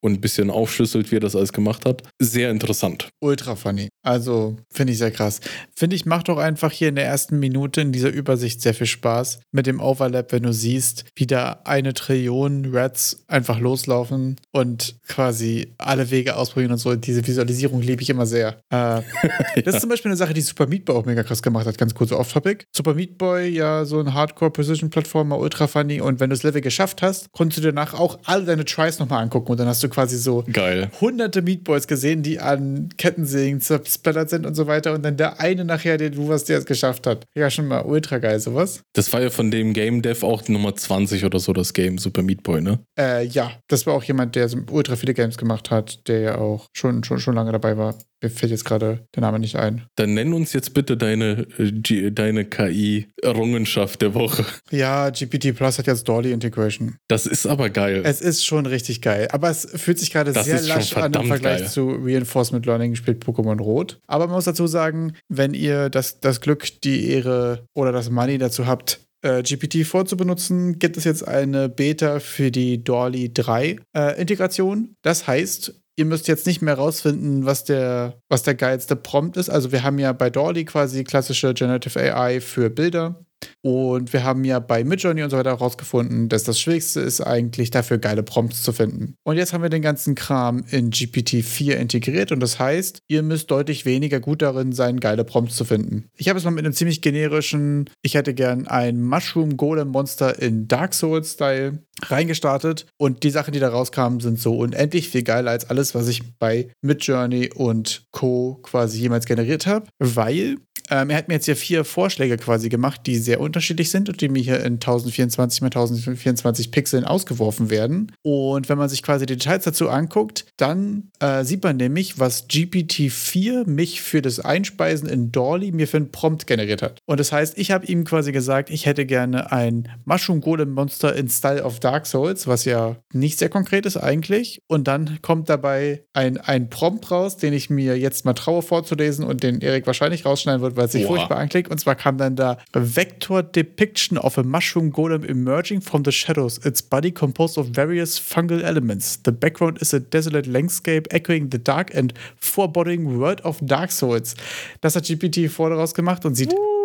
und ein bisschen aufschlüsselt, wie er das alles gemacht hat. Sehr interessant. Ultra funny. Also finde ich sehr krass. Finde ich, macht doch einfach hier in der ersten Minute in dieser Übersicht sehr viel Spaß mit dem Overlap, wenn du siehst, wie da eine Trillion Rats einfach loslaufen und quasi alle Wege ausprobieren und so. Diese Visualisierung liebe ich immer sehr. Äh, ja. Das ist zum Beispiel eine Sache, die Super Meat Boy auch mega krass gemacht hat. Ganz kurz off-topic. Super Meat Boy, ja, so ein Hardcore-Precision-Plattformer, ultra funny. Und wenn du das Level geschafft hast, konntest du danach auch alle deine Tries nochmal angucken und dann hast du quasi so Geil. hunderte Meatballs gesehen, die an Kettensägen zersplattert sind und so weiter und dann der eine nachher, den du was der es geschafft hat. Ja, schon mal ultra geil, sowas. Das war ja von dem Game Dev auch Nummer 20 oder so, das Game Super Meat Boy, ne? Äh, ja, das war auch jemand, der so ultra viele Games gemacht hat, der ja auch schon, schon, schon lange dabei war. Mir fällt jetzt gerade der Name nicht ein. Dann nenn uns jetzt bitte deine, äh, deine KI-Errungenschaft der Woche. Ja, GPT Plus hat jetzt Dolly Integration. Das ist aber geil. Es ist schon richtig geil. Aber es fühlt sich gerade sehr lasch an im Vergleich geil. zu Reinforcement Learning spielt Pokémon Rot. Aber man muss dazu sagen, wenn ihr das, das Glück, die Ehre oder das Money dazu habt, äh, GPT vorzubenutzen, gibt es jetzt eine Beta für die Dolly 3 äh, Integration. Das heißt, ihr müsst jetzt nicht mehr rausfinden, was der, was der geilste Prompt ist. Also wir haben ja bei Dolly quasi klassische Generative AI für Bilder. Und wir haben ja bei Midjourney und so weiter herausgefunden, dass das Schwierigste ist eigentlich dafür geile Prompts zu finden. Und jetzt haben wir den ganzen Kram in GPT-4 integriert und das heißt, ihr müsst deutlich weniger gut darin sein, geile Prompts zu finden. Ich habe es mal mit einem ziemlich generischen, ich hätte gern ein Mushroom Golem Monster in Dark Souls Style reingestartet und die Sachen, die da rauskamen, sind so unendlich viel geiler als alles, was ich bei Midjourney und Co. quasi jemals generiert habe, weil ähm, er hat mir jetzt hier vier Vorschläge quasi gemacht, die sehr unterschiedlich sind und die mir hier in 1024 x 1024 Pixeln ausgeworfen werden. Und wenn man sich quasi die Details dazu anguckt, dann äh, sieht man nämlich, was GPT-4 mich für das Einspeisen in Dolly mir für ein Prompt generiert hat. Und das heißt, ich habe ihm quasi gesagt, ich hätte gerne ein Mushroom Golem Monster in Style of Dark Souls, was ja nicht sehr konkret ist eigentlich. Und dann kommt dabei ein, ein Prompt raus, den ich mir jetzt mal traue vorzulesen und den Erik wahrscheinlich rausschneiden wird, weil es sich Boah. furchtbar anklickt. Und zwar kam dann da Vector Depiction of a Mushroom Golem emerging from the shadows. Its body composed of various fungal elements. The background is a desolate landscape echoing the dark and foreboding world of Dark Souls. Das hat GPT vor daraus gemacht und sieht. Uhuh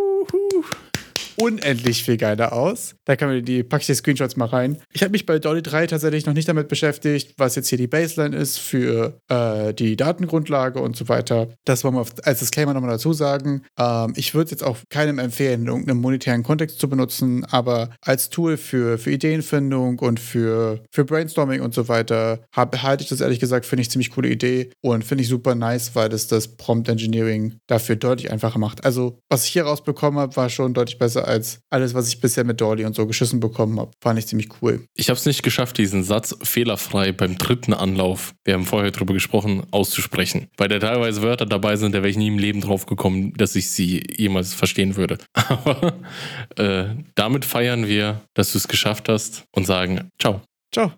unendlich viel geiler aus. Da kann man die, packe ich die Screenshots mal rein. Ich habe mich bei Dolly 3 tatsächlich noch nicht damit beschäftigt, was jetzt hier die Baseline ist für äh, die Datengrundlage und so weiter. Das wollen wir als Disclaimer nochmal dazu sagen. Ähm, ich würde es jetzt auch keinem empfehlen, in irgendeinem monetären Kontext zu benutzen, aber als Tool für, für Ideenfindung und für, für Brainstorming und so weiter hab, halte ich das ehrlich gesagt, finde ich ziemlich coole Idee und finde ich super nice, weil das das Prompt Engineering dafür deutlich einfacher macht. Also, was ich hier rausbekommen habe, war schon deutlich besser als alles, was ich bisher mit Dolly und so geschissen bekommen habe. Fand ich ziemlich cool. Ich habe es nicht geschafft, diesen Satz fehlerfrei beim dritten Anlauf, wir haben vorher drüber gesprochen, auszusprechen. Weil da teilweise Wörter dabei sind, da wäre ich nie im Leben drauf gekommen, dass ich sie jemals verstehen würde. Aber äh, damit feiern wir, dass du es geschafft hast und sagen Ciao. Ciao.